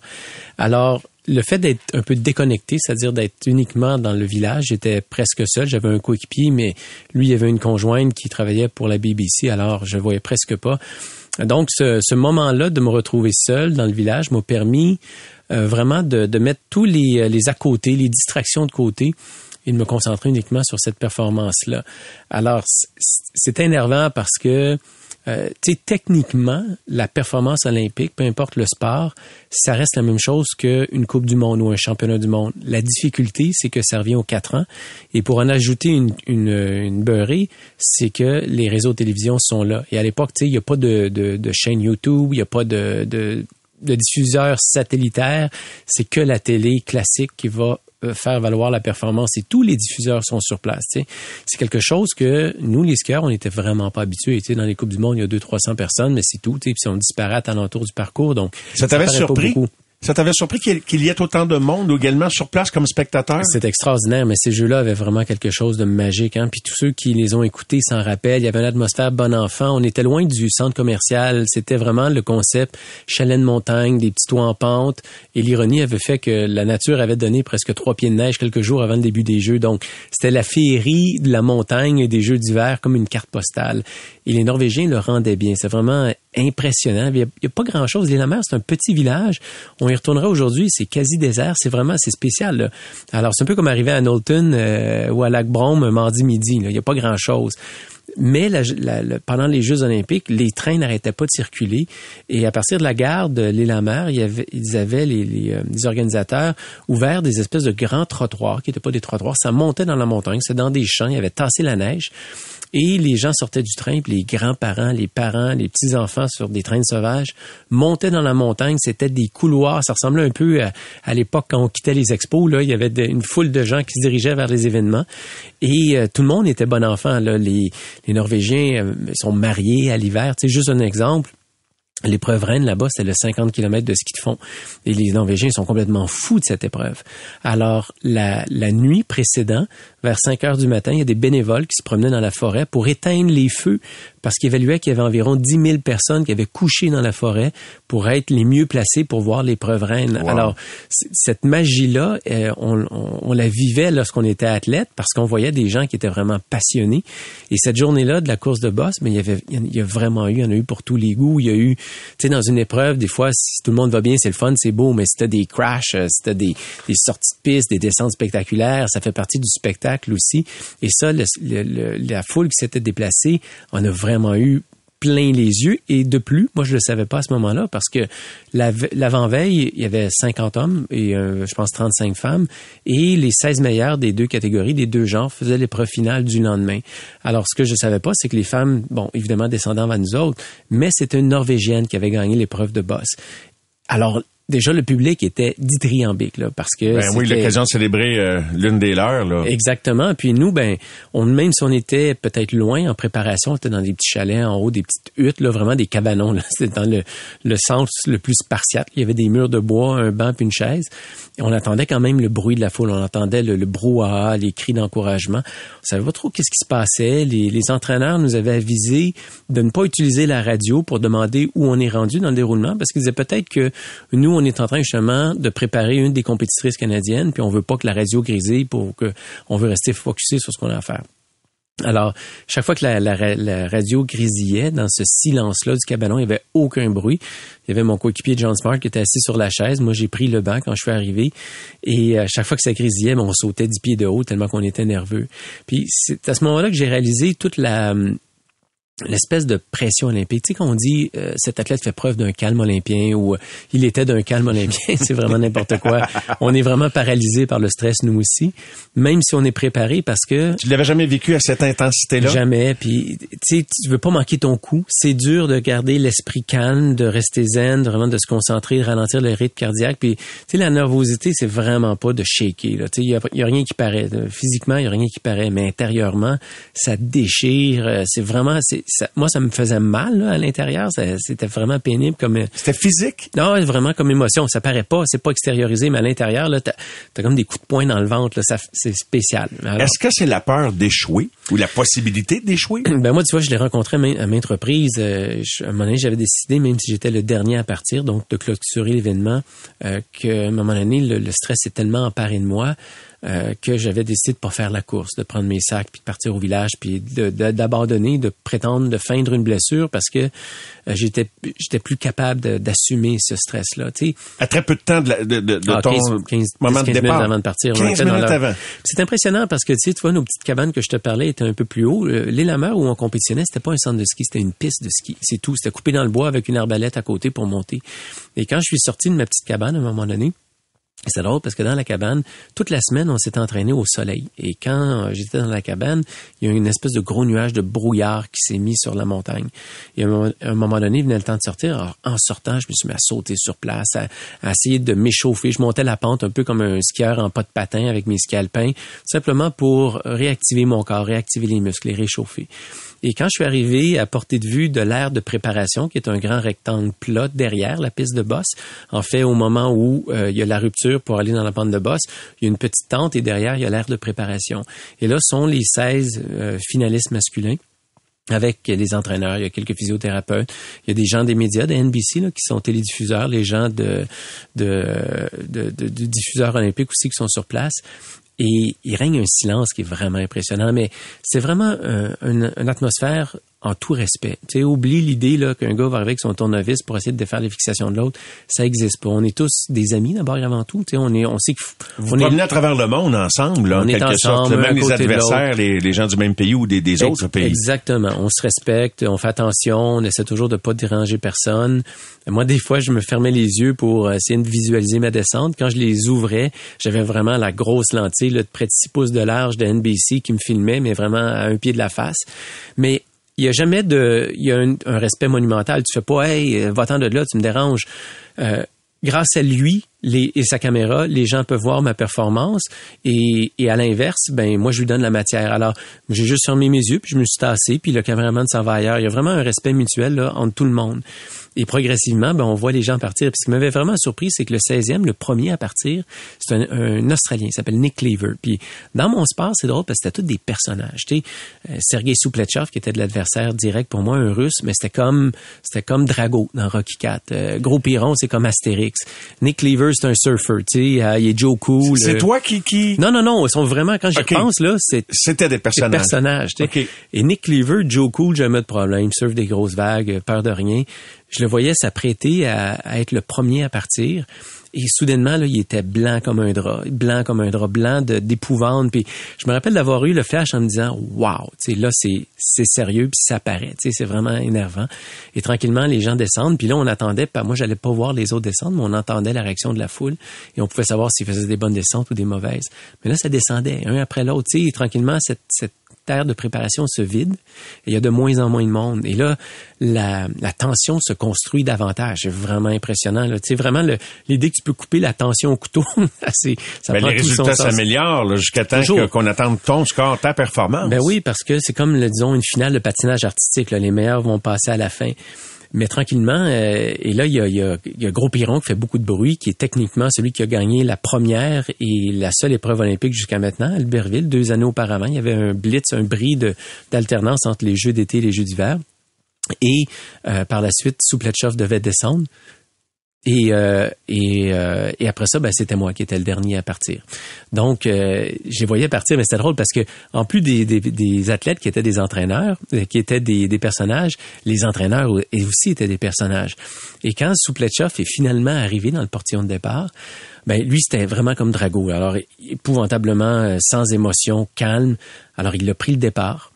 Alors, le fait d'être un peu déconnecté, c'est-à-dire d'être uniquement dans le village, j'étais presque seul. J'avais un coéquipier, mais lui, il avait une conjointe qui travaillait pour la BBC, alors je voyais presque pas. Donc, ce, moment-là de me retrouver seul dans le village m'a permis euh, vraiment de, mettre tous les, les à côté, les distractions de côté et de me concentrer uniquement sur cette performance-là. Alors, c'est énervant parce que euh, techniquement, la performance olympique, peu importe le sport, ça reste la même chose qu'une Coupe du Monde ou un championnat du monde. La difficulté, c'est que ça revient aux quatre ans. Et pour en ajouter une, une, une beurrée, c'est que les réseaux de télévision sont là. Et à l'époque, il n'y a pas de, de, de, chaîne YouTube, il n'y a pas de, de de diffuseurs satellitaires, c'est que la télé classique qui va faire valoir la performance et tous les diffuseurs sont sur place. C'est quelque chose que nous, les skieurs, on n'était vraiment pas habitués. Dans les Coupes du Monde, il y a 200-300 personnes, mais c'est tout. Puis on disparaît à l'entour du parcours. Donc, ça t'avait surpris? Ça t'avait surpris qu'il y ait autant de monde également sur place comme spectateur? C'est extraordinaire, mais ces jeux-là avaient vraiment quelque chose de magique. Hein? Puis tous ceux qui les ont écoutés s'en rappellent. Il y avait une atmosphère bon enfant. On était loin du centre commercial. C'était vraiment le concept chalet de montagne, des petits toits en pente. Et l'ironie avait fait que la nature avait donné presque trois pieds de neige quelques jours avant le début des jeux. Donc, c'était la féerie de la montagne et des jeux d'hiver comme une carte postale. Et les Norvégiens le rendaient bien. C'est vraiment impressionnant. Il n'y a, pas grand-chose. Les mer c'est un petit village. On y retournera aujourd'hui. C'est quasi désert. C'est vraiment, c'est spécial. Alors, c'est un peu comme arriver à Knowlton euh, ou à Lac Brome mardi midi. Il n'y a pas grand-chose. Mais pendant les Jeux olympiques, les trains n'arrêtaient pas de circuler. Et à partir de la gare de l'île-à-Mer, ils avaient, les, euh, les, organisateurs ouvert des espèces de grands trottoirs qui n'étaient pas des trottoirs. Ça montait dans la montagne, c'est dans des champs. Il y avait tassé la neige. Et les gens sortaient du train, puis les grands-parents, les parents, les petits-enfants sur des trains sauvages montaient dans la montagne. C'était des couloirs. Ça ressemblait un peu à, l'époque quand on quittait les expos. Là, il y avait une foule de gens qui se dirigeaient vers les événements. Et euh, tout le monde était bon enfant. Là. Les, Norvégiens euh, sont mariés à l'hiver. C'est juste un exemple. L'épreuve reine là-bas, c'est le 50 km de ski de fond. Et les Norvégiens sont complètement fous de cette épreuve. Alors, la, la nuit précédente, vers 5 heures du matin, il y a des bénévoles qui se promenaient dans la forêt pour éteindre les feux parce qu'ils évaluaient qu'il y avait environ 10 000 personnes qui avaient couché dans la forêt pour être les mieux placées pour voir l'épreuve reine. Alors, cette magie-là, euh, on, on, la vivait lorsqu'on était athlète parce qu'on voyait des gens qui étaient vraiment passionnés. Et cette journée-là de la course de boss, mais il y avait, il y a vraiment eu, il y en a eu pour tous les goûts. Il y a eu, tu sais, dans une épreuve, des fois, si tout le monde va bien, c'est le fun, c'est beau, mais c'était des crashs, euh, c'était des, des sorties de piste, des descentes spectaculaires, ça fait partie du spectacle aussi. Et ça, la foule qui s'était déplacée, on a vraiment eu plein les yeux et de plus, moi je le savais pas à ce moment-là parce que l'avant-veille, il y avait 50 hommes et euh, je pense 35 femmes et les 16 meilleurs des deux catégories, des deux genres faisaient l'épreuve finale du lendemain. Alors ce que je savais pas, c'est que les femmes, bon, évidemment descendant vers nous autres, mais c'était une Norvégienne qui avait gagné l'épreuve de boss. Alors déjà le public était dithyrambique là parce que ben oui l'occasion de célébrer euh, l'une des leurs là. Exactement. Puis nous ben on même si on était peut-être loin en préparation, on était dans des petits chalets en haut des petites huttes là, vraiment des cabanons là, c'était dans le le sens le plus spartiate. Il y avait des murs de bois, un banc puis une chaise. Et on attendait quand même le bruit de la foule, on entendait le, le brouhaha, les cris d'encouragement. On savait pas trop qu'est-ce qui se passait. Les, les entraîneurs nous avaient avisé de ne pas utiliser la radio pour demander où on est rendu dans le déroulement parce qu'ils disaient peut-être que nous on est en train justement de préparer une des compétitrices canadiennes, puis on veut pas que la radio grisille pour que on veut rester focusé sur ce qu'on a à faire. Alors, chaque fois que la, radio grisillait, dans ce silence-là du cabanon, il n'y avait aucun bruit. Il y avait mon coéquipier John Smart qui était assis sur la chaise. Moi, j'ai pris le banc quand je suis arrivé. Et à euh, chaque fois que ça grisillait, ben, on sautait dix pieds de haut tellement qu'on était nerveux. Puis c'est à ce moment-là que j'ai réalisé toute la, hum, l'espèce de pression olympique. Tu sais, quand on dit euh, cet athlète fait preuve d'un calme olympien ou euh, il était d'un calme olympien, c'est vraiment n'importe quoi. On est vraiment paralysé par le stress, nous aussi, même si on est préparé parce que... Tu l'avais jamais vécu à cette intensité-là? Jamais. Puis, tu sais, tu veux pas manquer ton coup. C'est dur de garder l'esprit calme, de rester zen, de vraiment de se concentrer, de ralentir le rythme cardiaque. Puis, tu sais, la nervosité, c'est vraiment pas de shaker. Tu sais, il y a, rien qui paraît. Physiquement, il y a rien qui paraît, mais intérieurement, ça déchire. Euh, c'est vraiment... c'est ça, moi, ça me faisait mal là, à l'intérieur. C'était vraiment pénible comme. C'était physique? Non, vraiment comme émotion. Ça paraît pas, c'est pas extériorisé, mais à l'intérieur, là, t'as as comme des coups de poing dans le ventre. C'est spécial. Est-ce que c'est la peur d'échouer ou la possibilité d'échouer? Ben moi, tu vois, je l'ai rencontré à main- à maintes reprises. Euh, je- à un moment donné, j'avais décidé, même si j'étais le dernier à partir, donc de clôturer l'événement, euh, qu'à un moment donné, le, le stress est tellement emparé de moi euh, que j'avais décidé de pas faire la course, de prendre mes sacs, puis de partir au village, puis de- de- d'abandonner, de, prétendre de feindre une blessure parce que euh, j'étais j'étais plus capable de- d'assumer ce stress-là. Tu sais, À très peu de temps de, la- de, de- de ah, ton 15, 15, moment 15 de minutes départ. avant de partir. on 15 était dans minutes avant. C'est impressionnant parce que, tu sais, tu vois, nos petites cabanes que je te parlais étaient un peu plus haut. Euh, L'île à mer où on compétitionnait, c'était pas un centre de ski, c'était une piste de ski. C'est tout. C'était coupé dans le bois avec une arbalète à côté pour monter. Et quand je suis sorti de ma petite cabane, à un moment donné, c'est drôle parce que dans la cabane, toute la semaine, on s'est entraîné au soleil. Et quand euh, j'étais dans la cabane, il y a une espèce de gros nuage de brouillard qui s'est mis sur la montagne. Et à un moment, donné, il venait le temps de sortir. Alors, en sortant, je me suis mis à sauter sur place, à, à essayer de m'échauffer. Je montais la pente un peu comme un skieur en pas de patin avec mes skis alpins, simplement pour réactiver mon corps, réactiver les muscles, les réchauffer. Et quand je suis arrivé à portée de vue de l'aire de préparation, qui est un grand rectangle plat derrière la piste de bosse, en fait, au moment où euh, il y a la rupture pour aller dans la pente de bosse, il y a une petite tente et derrière, il y a l'aire de préparation. Et là sont les 16 euh, finalistes masculins avec les entraîneurs, il y a quelques physiothérapeutes, il y a des gens des médias, de NBC, là, qui sont télédiffuseurs, les gens de, de, de- de diffuseurs olympiques aussi qui sont sur place. Et il règne un silence qui est vraiment impressionnant, mais c'est vraiment une atmosphère en tout respect. Tu sais, oublie l'idée là qu'un gars va arriver avec son tournevis pour essayer de défaire les fixations de l'autre. Ça existe pas. On est tous des amis d'abord et avant tout. Tu sais, on est, on sait que Vous on est- promenez à travers le monde ensemble, là, en On est quelque sorte. ensemble, Même un les adversaires, les, les gens du même pays ou des, des autres pays. Exactement. On se respecte, on fait attention, on essaie toujours de pas déranger personne. Moi, des fois, je me fermais les yeux pour essayer de visualiser ma descente. Quand je les ouvrais, j'avais vraiment la grosse lentille là, de près de 6 pouces de large de NBC qui me filmait, mais vraiment à un pied de la face. Mais il y a jamais de, il y a un, respect monumental. Tu fais pas, hey, euh, va-t'en de là, tu me déranges. Euh, grâce à lui et sa caméra, les gens peuvent voir ma performance et, et à l'inverse, ben moi je lui donne la matière. Alors j'ai juste fermé mes yeux puis je me suis tassé puis le caméraman s'en va ailleurs. Il y a vraiment un respect mutuel là, entre tout le monde. Et progressivement, ben on voit les gens partir. Puis ce qui m'avait vraiment surpris, c'est que le 16e, le premier à partir, c'est un, un Australien, il s'appelle Nick Cleaver. Puis dans mon sport, c'est drôle parce que c'était tous des personnages. Tu sais, euh, Sergei Soupletchov qui était de l'adversaire direct pour moi, un Russe, mais c'était comme c'était comme Drago dans Rocky 4. Euh, Gros Piron, c'est comme Astérix. Nick Cleaver, c'est un surfer. Tu sais, euh, il est Joe Cool. C'est euh, toi qui, qui... non, non, non, ils sont vraiment, quand j'y Ok. pense, là, c'est C'était des des personnages. personnages. tu sais. Ok. Et Nick Cleaver, Joe Cool, jamais de problème, surfe des grosses vagues, euh, peur de rien. Je le voyais s'apprêter à, être le premier à partir. Et soudainement, là, il était blanc comme un drap, blanc comme un drap, blanc d'épouvante. Puis je me rappelle d'avoir eu le flash en me disant, wow, tu là, c'est sérieux, puis ça paraît, c'est vraiment énervant. Et tranquillement, les gens descendent. Puis là, on attendait, pas moi, j'allais pas voir les autres descendre, mais on entendait la réaction de la foule et on pouvait savoir s'ils faisaient des bonnes descentes ou des mauvaises. Mais là, ça descendait, un après l'autre, tu tranquillement, cette, cette terre de préparation se vide il y a de moins en moins de monde. Et là, la, la tension se construit davantage. C'est vraiment impressionnant. Là. Tu sais, vraiment, l'idée que tu peux couper la tension au couteau, c'est, ça Ben, prend les tout résultats s'améliorent jusqu'à temps qu'on attende ton score, ta performance. Ben oui, parce que c'est comme, le- disons, une finale de patinage artistique. Là. Les meilleurs vont passer à la fin. Mais tranquillement, euh, et là, il y a, y, a, Gros Piron qui fait beaucoup de bruit, qui est techniquement celui qui a gagné la première et la seule épreuve olympique jusqu'à maintenant, Albertville, deux années auparavant. Il y avait un blitz, un bris d'alternance entre les Jeux d'été et les Jeux d'hiver. Et euh, par la suite, Soupletchov devait descendre. Et, euh, et, euh, et après ça, ben, c'était moi qui étais le dernier à partir. Donc, euh, les voyais partir, mais c'était drôle parce que en plus des, des, des athlètes qui étaient des entraîneurs, euh, qui étaient des, des personnages, les entraîneurs aussi étaient des personnages. Et quand Soupletchov est finalement arrivé dans le portillon de départ, ben lui c'était vraiment comme Drago. Alors épouvantablement euh, sans émotion, calme. Alors il a pris le départ.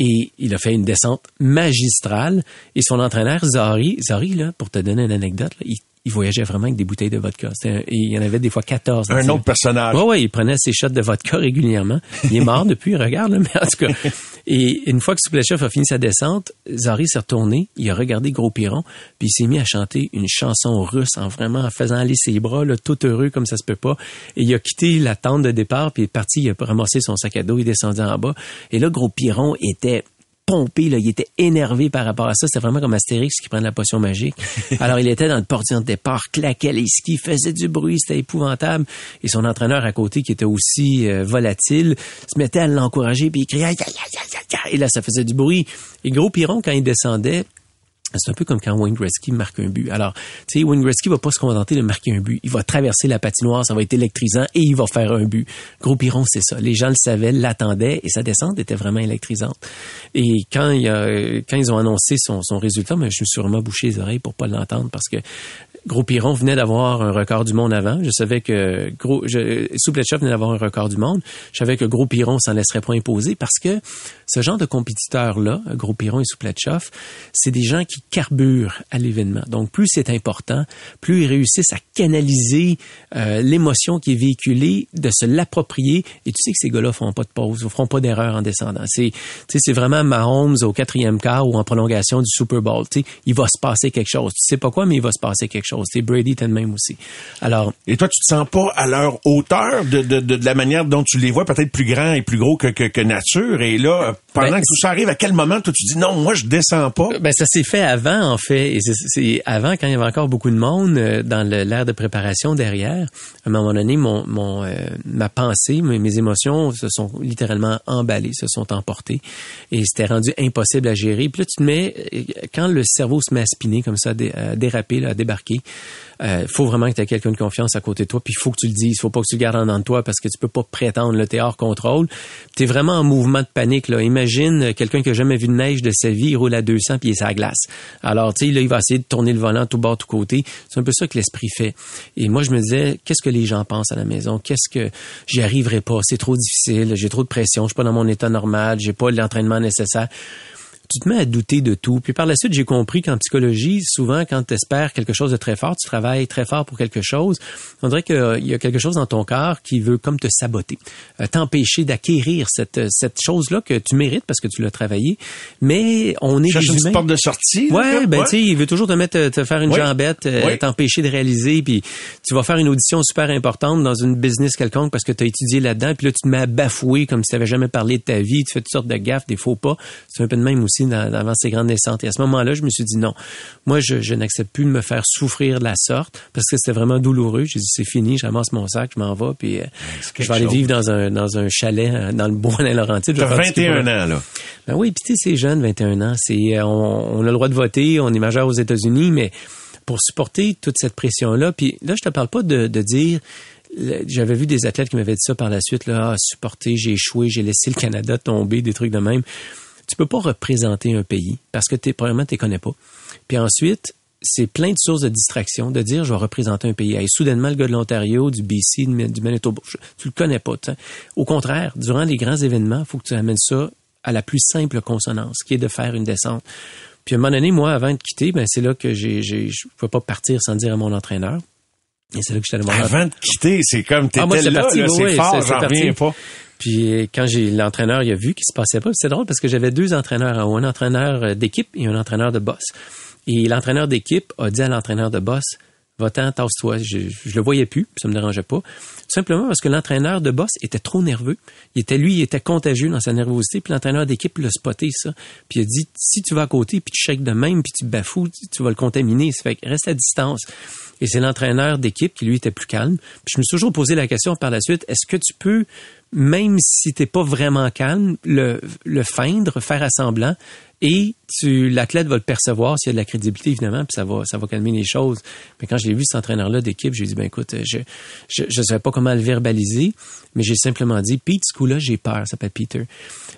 Et il a fait une descente magistrale. Et son entraîneur, Zari, Zari, là, pour te donner une anecdote, là, il, il voyageait vraiment avec des bouteilles de vodka. Un- et il y en avait des fois 14. dans Un autre personnage. Ouais, ouais, il prenait ses shots de vodka régulièrement. Il est mort depuis, regarde, là, mais en tout cas. Et une fois que Souplechev a fini sa descente, Zari s'est retourné, il a regardé Gros Piron, puis il s'est mis à chanter une chanson russe en vraiment en faisant aller ses bras, là, tout heureux comme ça se peut pas. Et il a quitté la tente de départ, puis il est parti, il a ramassé son sac à dos, il est descendu en bas. Et là, Gros Piron était pompé, là, il était énervé par rapport à ça. C'était vraiment comme Astérix qui prend la potion magique. Alors, il était dans le portillon de départ, claquait les skis, faisait du bruit, c'était épouvantable. Et son entraîneur à côté, qui était aussi euh, volatile, se mettait à l'encourager, puis il criait, et là, ça faisait du bruit. Et Gros Piron, quand il descendait, c'est un peu comme quand Wayne Gretzky marque un but. Alors, tu sais, Wayne Gretzky va pas se contenter de marquer un but. Il va traverser la patinoire, ça va être électrisant et il va faire un but. Gros Piron, c'est ça. Les gens le savaient, l'attendaient et sa descente était vraiment électrisante. Et quand, il a, quand ils ont annoncé son, résultat, je me suis vraiment bouché les oreilles pour pas l'entendre parce que Gros Piron venait d'avoir un record du monde avant. Je savais que Gros, je, venait d'avoir un record du monde. Je savais que Gros s'en laisserait pas imposer parce que ce genre de compétiteurs-là, Gros Piron et Soupletchov, c'est des gens qui carburent à l'événement. Donc, plus c'est important, plus ils réussissent à canaliser euh, l'émotion qui est véhiculée, de se l'approprier. Et tu sais que ces gars-là font pas de pause, ils feront pas d'erreur en descendant. C'est, c'est vraiment Mahomes au quatrième quart ou en prolongation du Super Bowl. sais, il va se passer quelque chose. Tu sais pas quoi, mais il va se passer quelque chose. C'est Brady était même aussi. Alors. Et toi, tu te sens pas à leur hauteur de, de, de, la manière dont tu les vois, peut-être plus grands et plus gros que, que, que nature? Et là, pendant ben, que tout ça arrive, à quel moment toi tu dis non, moi je descends pas? Ben ça s'est fait avant en fait. Et c'est avant quand il y avait encore beaucoup de monde euh, dans l'air de préparation derrière. À un moment donné, mon, mon euh, ma pensée, mes, mes, émotions se sont littéralement emballées, se sont emportées et c'était rendu impossible à gérer. Puis là tu te mets euh, quand le cerveau se met à spinner comme ça, à déraper, à débarquer euh, faut vraiment que tu aies quelqu'un de confiance à côté de toi, puis il faut que tu le dises, faut pas que tu le gardes en dedans de toi parce que tu peux pas prétendre, le t'es hors contrôle. Tu es vraiment en mouvement de panique. Là. Imagine quelqu'un qui a jamais vu de neige de sa vie, il roule à 200 puis il est glace. Alors, tu sais, là, il va essayer de tourner le volant tout bas, tout côté. C'est un peu ça que l'esprit fait. Et moi, je me disais, qu'est-ce que les gens pensent à la maison? Qu'est-ce que j'y arriverai pas? C'est trop difficile, j'ai trop de pression, je suis pas dans mon état normal, j'ai pas l'entraînement nécessaire tu te mets à douter de tout. Puis par la suite, j'ai compris qu'en psychologie, souvent, quand tu espères quelque chose de très fort, tu travailles très fort pour quelque chose, on dirait qu'il y a quelque chose dans ton corps qui veut comme te saboter, euh, t'empêcher d'acquérir cette, cette chose-là que tu mérites parce que tu l'as travaillé. Mais on est Cherche des humains. une porte de sortie. Ouais, ben tu sais, il veut toujours te mettre, te faire une jambette, euh, t'empêcher de réaliser, puis tu vas faire une audition super importante dans une business quelconque parce que tu as étudié là-dedans, puis là, tu te mets à bafouer comme si tu n'avais jamais parlé de ta vie, tu fais toutes sortes de gaffes, des faux pas. C'est un peu de même aussi avant ces grandes naissances. Et à ce moment-là, je me suis dit non, moi, je, n'accepte plus de me faire souffrir de la sorte parce que c'était vraiment douloureux. J'ai dit c'est fini, je ramasse mon sac, je m'en vais, puis euh, je vais aller vivre dans un dans un chalet euh, dans le bois d'un Laurentide. T'as 21 ans là. Ben oui, puis tu sais, c'est jeune, 21 ans. C'est euh, on, a le droit de voter, on est majeur aux États-Unis, mais pour supporter toute cette pression-là, puis là, je te parle pas de, de dire j'avais vu des athlètes qui m'avaient dit ça par la suite, là, ah, supporter, j'ai échoué, j'ai laissé le Canada tomber, des trucs de même tu peux pas représenter un pays parce que t'es, premièrement, tu connais pas. Puis ensuite, c'est plein de sources de distraction de dire je vais représenter un pays. Et soudainement, le gars de l'Ontario, du BC, du Manitoba, tu le connais pas. Au contraire, durant les grands événements, il faut que tu amènes ça à la plus simple consonance, qui est de faire une descente. Puis à un moment donné, moi, avant de quitter, ben c'est là que j'ai, j'ai je peux pas partir sans dire à mon entraîneur. Et c'est là que je suis allé Avant de quitter, c'est comme t'étais ah, là, là c'est fort, j'en reviens pas. Puis quand j'ai l'entraîneur, il a vu qu'il se passait pas. C'est drôle parce que j'avais deux entraîneurs, un entraîneur euh, d'équipe et un entraîneur de boss. Et l'entraîneur d'équipe a dit à l'entraîneur de boss, va-t'en, tasse-toi. Je, je le voyais plus, ça me dérangeait pas. Simplement parce que l'entraîneur de boss était trop nerveux. Il était lui, il était contagieux dans sa nervosité. Puis l'entraîneur d'équipe l'a spoté ça. Puis il a dit, si tu vas à côté, puis tu shakes de même, puis tu bafoues, tu vas le contaminer. Ça fait reste à distance. Et c'est l'entraîneur d'équipe qui lui était plus calme. Puis je me suis toujours posé la question par la suite, est-ce que tu peux même si t'es pas vraiment calme, le, le feindre, faire assemblant, et tu l'athlète va le percevoir s'il y a de la crédibilité évidemment puis ça va ça va calmer les choses. Mais quand je l'ai vu cet entraîneur là d'équipe j'ai dit ben écoute je je je savais pas comment le verbaliser mais j'ai simplement dit Pete ce coup là j'ai peur ça s'appelle Peter.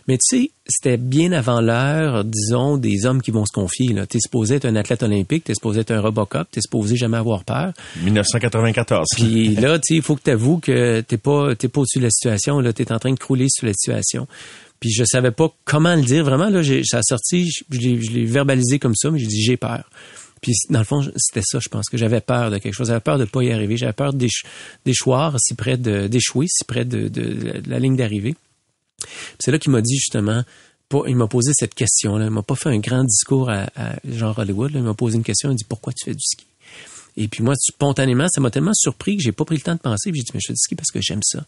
Mais tu sais c'était bien avant l'heure disons des hommes qui vont se confier là. T'es supposé être un athlète olympique t'es supposé être un Robocop t'es supposé jamais avoir peur. 1994 puis là tu sais il faut que tu avoues que t'es pas t'es pas au-dessus de la situation là. T'es en train de crouler sur la situation puis je savais pas comment le dire. Vraiment, là, ça a sorti, je, l'ai verbalisé comme ça, mais j'ai dit j'ai peur. Puis dans le fond, c'était ça, je pense, que j'avais peur de quelque chose. J'avais peur de pas y arriver. J'avais peur d'échoir si près de d'échouer si près de, la ligne d'arrivée. C'est là qu'il m'a dit justement, il m'a posé cette question-là. Il m'a pas fait un grand discours à, genre Hollywood. Il m'a posé une question. Il m'a dit pourquoi tu fais du ski? Et puis moi, spontanément, ça m'a tellement surpris que j'ai pas pris le temps de penser. J'ai dit mais je fais du ski parce que j'aime ça.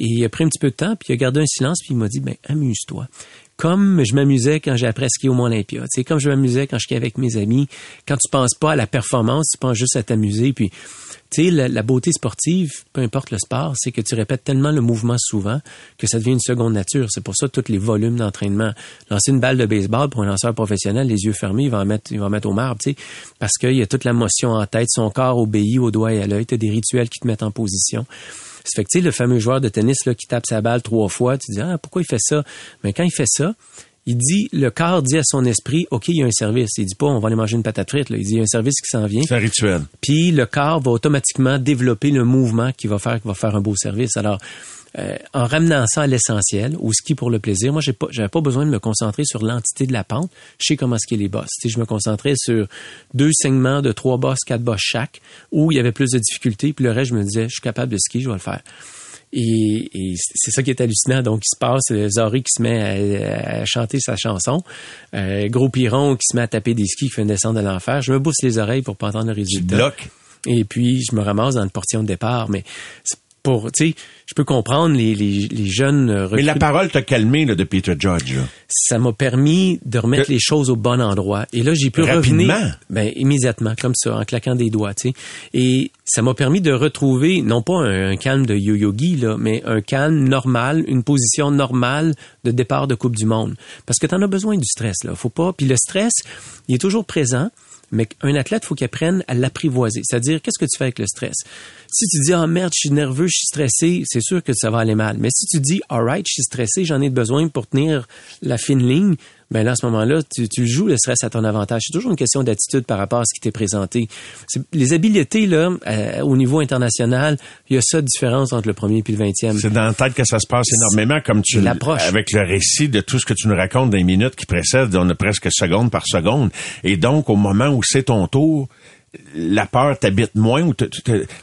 Et il a pris un petit peu de temps, puis il a gardé un silence, puis il m'a dit, ben, amuse-toi comme je m'amusais quand j'ai appris à skier au Mont Olympia. C'est comme je m'amusais quand je skiais avec mes amis. Quand tu penses pas à la performance, tu penses juste à t'amuser. Puis, tu sais, la, beauté sportive, peu importe le sport, c'est que tu répètes tellement le mouvement souvent que ça devient une seconde nature. C'est pour ça tous les volumes d'entraînement. Lancer une balle de baseball pour un lanceur professionnel, les yeux fermés, il va en mettre, il va en mettre au marbre, tu sais, parce qu'il y a toute la motion en tête, son corps obéit au doigt et à l'œil. Tu as des rituels qui te mettent en position. Ça fait que, tu sais, le fameux joueur de tennis là, qui tape sa balle trois fois, tu dis, ah, pourquoi il fait ça? Mais quand il fait ça, il dit, le corps dit à son esprit, OK, il y a un service. Il dit pas, on va aller manger une patate frite. Là. Il dit, il y a un service qui s'en vient. C'est un rituel. Puis le corps va automatiquement développer le mouvement qui va faire, qui va faire un beau service. Alors, euh, en ramenant ça à l'essentiel, au ski pour le plaisir, moi, j'ai pas, j'avais pas besoin de me concentrer sur l'entité de la pente. Je sais comment skier les bosses. je me concentrais sur deux segments de trois bosses, quatre bosses chaque, où il y avait plus de difficultés, puis le reste, je me disais, je suis capable de skier, je vais le faire. Et, c'est ça qui est hallucinant. Donc, il se passe Zori qui se met à, chanter sa chanson, euh, Gros Piron qui se met à taper des skis, qui fait une descente de l'enfer. Je me bousse les oreilles pour pas entendre le résultat. Et puis, je me ramasse dans le portion de départ. Mais pour, tu sais, je peux comprendre les, les, les jeunes recrues. Mais la parole t'a calmé là, de Peter Judge. Ça m'a permis de remettre les choses au bon endroit. Et là, j'ai pu revenir ben, immédiatement, comme ça, en claquant des doigts. Tu sais. Et ça m'a permis de retrouver, non pas un, calme de yo-yogi, là, mais un calme normal, une position normale de départ de Coupe du Monde. Parce que tu en as besoin du stress. Là. Faut pas. Puis le stress, il est toujours présent. Mais un athlète, faut qu'il apprenne à l'apprivoiser. C'est-à-dire, qu'est-ce que tu fais avec le stress? Si tu dis, ah merde, je suis nerveux, je suis stressé, c'est sûr que ça va aller mal. Mais si tu dis, alright, je suis stressé, j'en ai besoin pour tenir la fine ligne, ben là, à ce moment-là, tu, tu, joues le stress à ton avantage. C'est toujours une question d'attitude par rapport à ce qui t'est présenté. Les habiletés, là, euh, au niveau international, il y a ça de différence entre le premier et le vingtième. C'est dans la tête que ça se passe énormément, comme tu l'approches. Avec le récit de tout ce que tu nous racontes dans les minutes qui précèdent, on a presque seconde par seconde. Et donc, au moment où c'est ton tour, la peur t'habite moins ou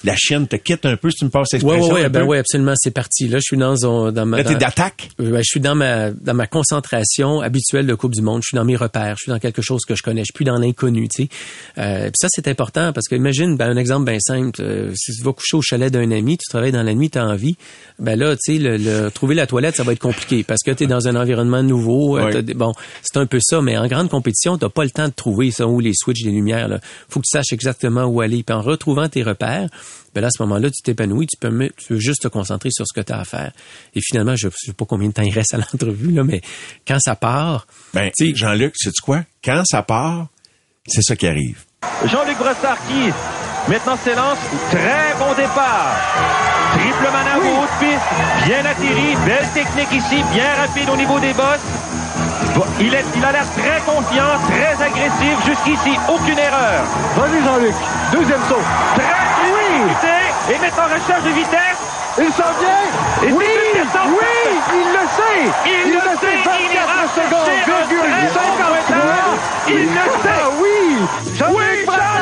la chienne te quitte un peu si tu me passes l'expression? Oui, oui, ben oui, absolument, c'est parti. Là, je suis dans, dans ma... Là, t'es d'attaque? je suis dans ma, dans ma concentration habituelle de Coupe du Monde. Je suis dans mes repères. Je suis dans quelque chose que je connais. Je suis plus dans l'inconnu, tu sais. Euh, ça, c'est important parce que imagine, ben, un exemple bien simple. Euh, si tu vas coucher au chalet d'un ami, tu travailles dans la nuit, tu as envie. Ben là, tu sais, le, trouver la toilette, ça va être compliqué parce que tu es dans un environnement nouveau. Euh, bon, c'est un peu ça, mais en grande compétition, t'as pas le temps de trouver ça où les switches des lumières. Là. Faut que tu saches exactement où aller. Puis en retrouvant tes repères, ben là, à ce moment-là, tu t'épanouis, tu peux, tu juste te concentrer sur ce que tu as à faire. Et finalement, je ne sais pas combien de temps il reste à l'entrevue, là, mais quand ça part... Ben, Jean-Luc, sais-tu quoi? Quand ça part, c'est ça qui arrive. Jean-Luc Brossard qui maintenant s'élance. Très bon départ. Triple manœuvre haute piste, bien atterri, belle technique ici, bien rapide au niveau des bosses. Il, est, il a l'air très confiant, très agressif. Jusqu'ici, aucune erreur. Vas-y, Jean-Luc. Deuxième saut. Très oui. Et met en recherche de vitesse. Il s'en vient. oui, oui, il le sait. Il, le sait. Il ira secondes, Il le sait. Ah oui. Jean-Luc Brassard.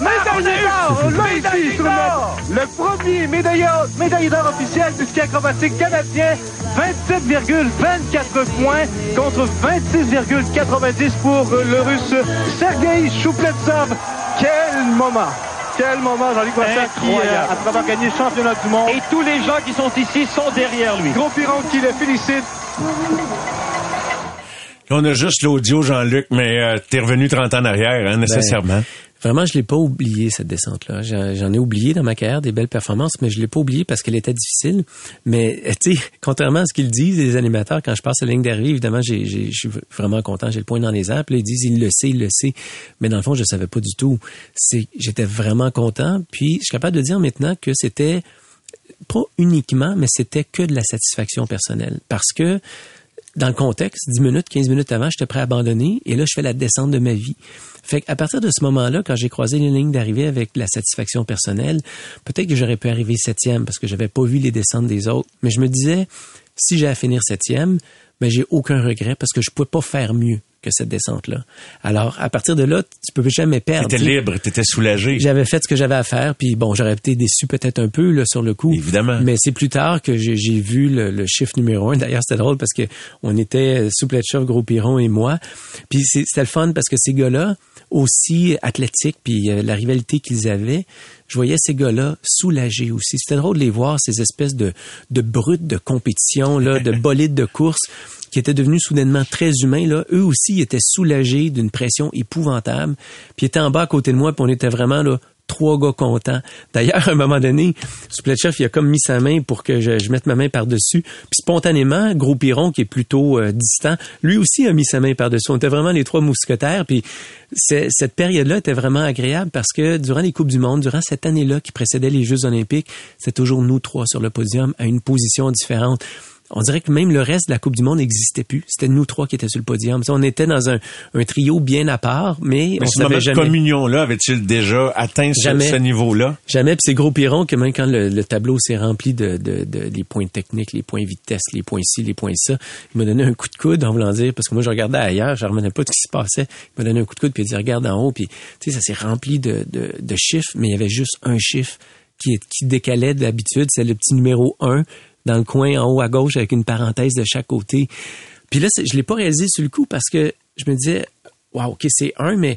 Médaille d'or. Là, ici, sur le, le premier médaillé d'or officiel du ski acrobatique canadien. 27,24 points contre 26,90 pour le russe Sergei Choupletsov. Quel moment! Quel moment, Jean-Luc Boissard qui, euh, après avoir gagné le championnat du monde. Et tous les gens qui sont ici sont derrière lui. Gros Piron qui le félicite. On a juste l'audio, Jean-Luc, mais euh, t'es revenu 30 ans en arrière, hein, nécessairement. Vraiment, je l'ai pas oublié cette descente-là. J'en ai oublié dans ma carrière des belles performances, mais je l'ai pas oublié parce qu'elle était difficile. Mais tu sais, contrairement à ce qu'ils disent les animateurs, quand je passe la ligne d'arrivée, évidemment, je suis vraiment content. J'ai le point dans les airs. Puis ils disent, il le sait, il le sait. Mais dans le fond, je savais pas du tout. C'est, j'étais vraiment content. Puis je suis capable de dire maintenant que c'était pas uniquement, mais c'était que de la satisfaction personnelle, parce que dans le contexte, 10 minutes, 15 minutes avant, j'étais prêt à abandonner et là, je fais la descente de ma vie. Fait qu'à partir de ce moment-là, quand j'ai croisé les lignes d'arrivée avec la satisfaction personnelle, peut-être que j'aurais pu arriver septième parce que j'avais pas vu les descentes des autres, mais je me disais, si j'ai à finir septième, ben j'ai aucun regret parce que je pouvais pas faire mieux que cette descente-là. Alors, à partir de là, tu peux jamais perdre. T'étais libre, t'étais soulagé. J'avais fait ce que j'avais à faire, puis bon, j'aurais été déçu peut-être un peu là sur le coup. Évidemment. Mais c'est plus tard que j'ai vu le, chiffre numéro un. D'ailleurs, c'était drôle parce que on était Soupletchov, Gros Piron et moi. Puis c'était le fun parce que ces gars-là, aussi athlétiques, puis euh, la rivalité qu'ils avaient, je voyais ces gars-là soulagés aussi. C'était drôle de les voir, ces espèces de, de brutes de compétition, là, de bolides de course qui étaient devenus soudainement très humains, là, eux aussi étaient soulagés d'une pression épouvantable, puis étaient en bas à côté de moi, puis on était vraiment là trois gars contents. D'ailleurs, à un moment donné, Chef, il a comme mis sa main pour que je, je mette ma main par-dessus. Puis spontanément, Gros Piron, qui est plutôt euh, distant, lui aussi a mis sa main par-dessus. On était vraiment les trois mousquetaires. Puis cette période-là était vraiment agréable parce que durant les Coupes du Monde, durant cette année-là qui précédait les Jeux olympiques, c'est toujours nous trois sur le podium à une position différente on dirait que même le reste de la Coupe du Monde n'existait plus. C'était nous trois qui étaient sur le podium. On était dans un, trio bien à part, mais, on savait jamais. communion-là avait-il déjà atteint ce, niveau-là? Jamais. Puis c'est gros piron que même quand le, tableau s'est rempli de, de, les points techniques, les points vitesse, les points ci, les points ça, il m'a donné un coup de coude en voulant dire, parce que moi je regardais ailleurs, je ne revenais pas de ce qui se passait. Il m'a donné un coup de coude puis il a dit regarde en haut, puis tu sais ça s'est rempli de, de, chiffres, mais il y avait juste un chiffre qui, qui décalait d'habitude, c'est le petit numéro 1 dans le coin en haut à gauche avec une parenthèse de chaque côté. Puis là, je l'ai pas réalisé sur le coup parce que je me disais, waouh, ok, c'est un, mais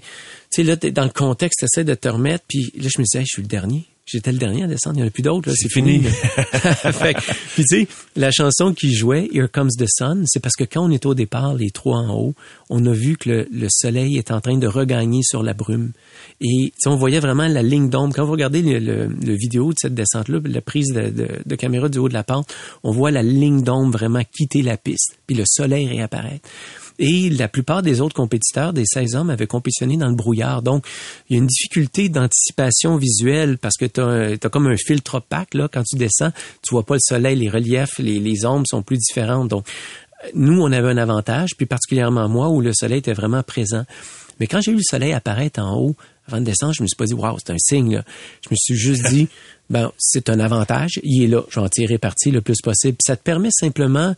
tu sais, là, dans le contexte, essaies de te remettre, puis là, je me disais, je suis le dernier. J'étais le dernier à descendre. Il n'y en a plus d'autres. C'est fini. fait, puis tu sais, la chanson qui jouait, Here Comes the Sun, c'est parce que quand on est au départ, les trois en haut, on a vu que le, soleil est en train de regagner sur la brume. Et on voyait vraiment la ligne d'ombre. Quand vous regardez le, vidéo de cette descente-là, la prise de, de, caméra du haut de la pente, on voit la ligne d'ombre vraiment quitter la piste, puis le soleil réapparaître. Et la plupart des autres compétiteurs, des 16 hommes, avaient compétitionné dans le brouillard. Donc, il y a une difficulté d'anticipation visuelle parce que tu as, comme un filtre opaque. Là, quand tu descends, tu vois pas le soleil, les reliefs, les, ombres sont plus différentes. Donc, nous, on avait un avantage, puis particulièrement moi, où le soleil était vraiment présent. Mais quand j'ai vu le soleil apparaître en haut, avant de descendre, je me suis pas dit, waouh, c'est un signe. Je me suis juste dit, ben, c'est un avantage, il est là, je vais en tirer parti le plus possible. ça te permet simplement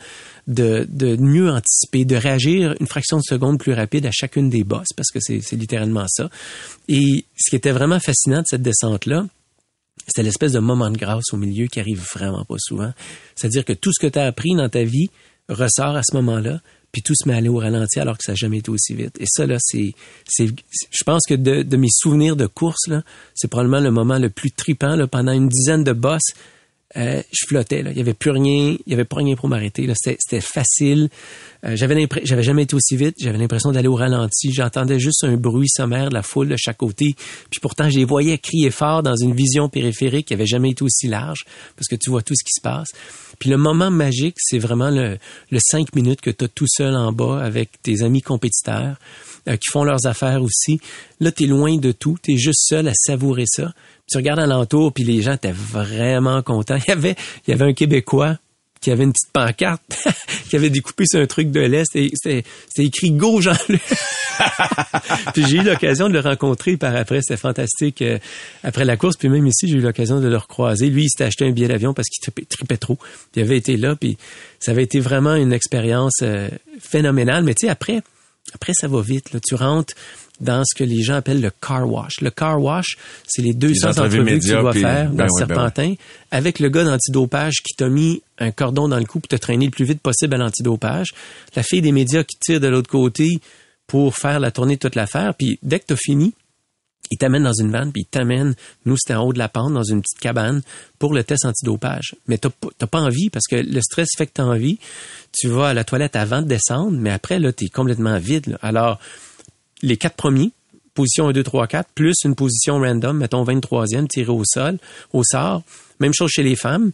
de, de mieux anticiper, de réagir une fraction de seconde plus rapide à chacune des bosses, parce que c'est littéralement ça. Et ce qui était vraiment fascinant de cette descente-là, c'était l'espèce de moment de grâce au milieu qui arrive vraiment pas souvent. C'est-à-dire que tout ce que tu as appris dans ta vie ressort à ce moment-là, puis tout se met à au ralenti alors que ça n'a jamais été aussi vite. Et ça, là, c'est, c'est, je pense que de, de mes souvenirs de course, là, c'est probablement le moment le plus tripant, là, pendant une dizaine de bosses euh, je flottais. Là. Il y avait plus rien, il y avait pas rien pour m'arrêter. C'était facile. Euh, j'avais j'avais jamais été aussi vite. J'avais l'impression d'aller au ralenti. J'entendais juste un bruit sommaire de la foule de chaque côté. Puis pourtant, je les voyais crier fort dans une vision périphérique qui avait jamais été aussi large parce que tu vois tout ce qui se passe. Puis le moment magique, c'est vraiment le, le cinq minutes que tu as tout seul en bas avec tes amis compétiteurs euh, qui font leurs affaires aussi. Là, tu loin de tout. Tu es juste seul à savourer ça tu regardes alentour, puis les gens étaient vraiment contents. Il y avait, il y avait un Québécois qui avait une petite pancarte, qui avait découpé sur un truc de l'Est et c'était écrit Go Jean-Luc. puis j'ai eu l'occasion de le rencontrer par après, c'était fantastique. Euh, après la course, puis même ici, j'ai eu l'occasion de le recroiser. Lui, il s'était acheté un billet d'avion parce qu'il tripait, trop. il avait été là, puis ça avait été vraiment une expérience euh, phénoménale. Mais tu sais, après, après ça va vite. Là. Tu rentres, dans ce que les gens appellent le car wash. Le car wash, c'est les 200 entrevues que tu dois faire dans ben le ben Serpentin avec le gars d'antidopage qui t'a mis un cordon dans le cou pour te traîner le plus vite possible à l'antidopage. La fille des médias qui tire de l'autre côté pour faire la tournée de toute l'affaire. Puis dès que tu as fini, il t'amène dans une vanne, puis il t'amène, nous c'était en haut de la pente, dans une petite cabane, pour le test antidopage. Mais t'as pas envie, parce que le stress fait que t'as envie. Tu vas à la toilette avant de descendre, mais après, là, t'es complètement vide. Alors, les quatre premiers, position 1, 2, 3, 4, plus une position random, mettons 23e, tiré au sol, au sort. Même chose chez les femmes.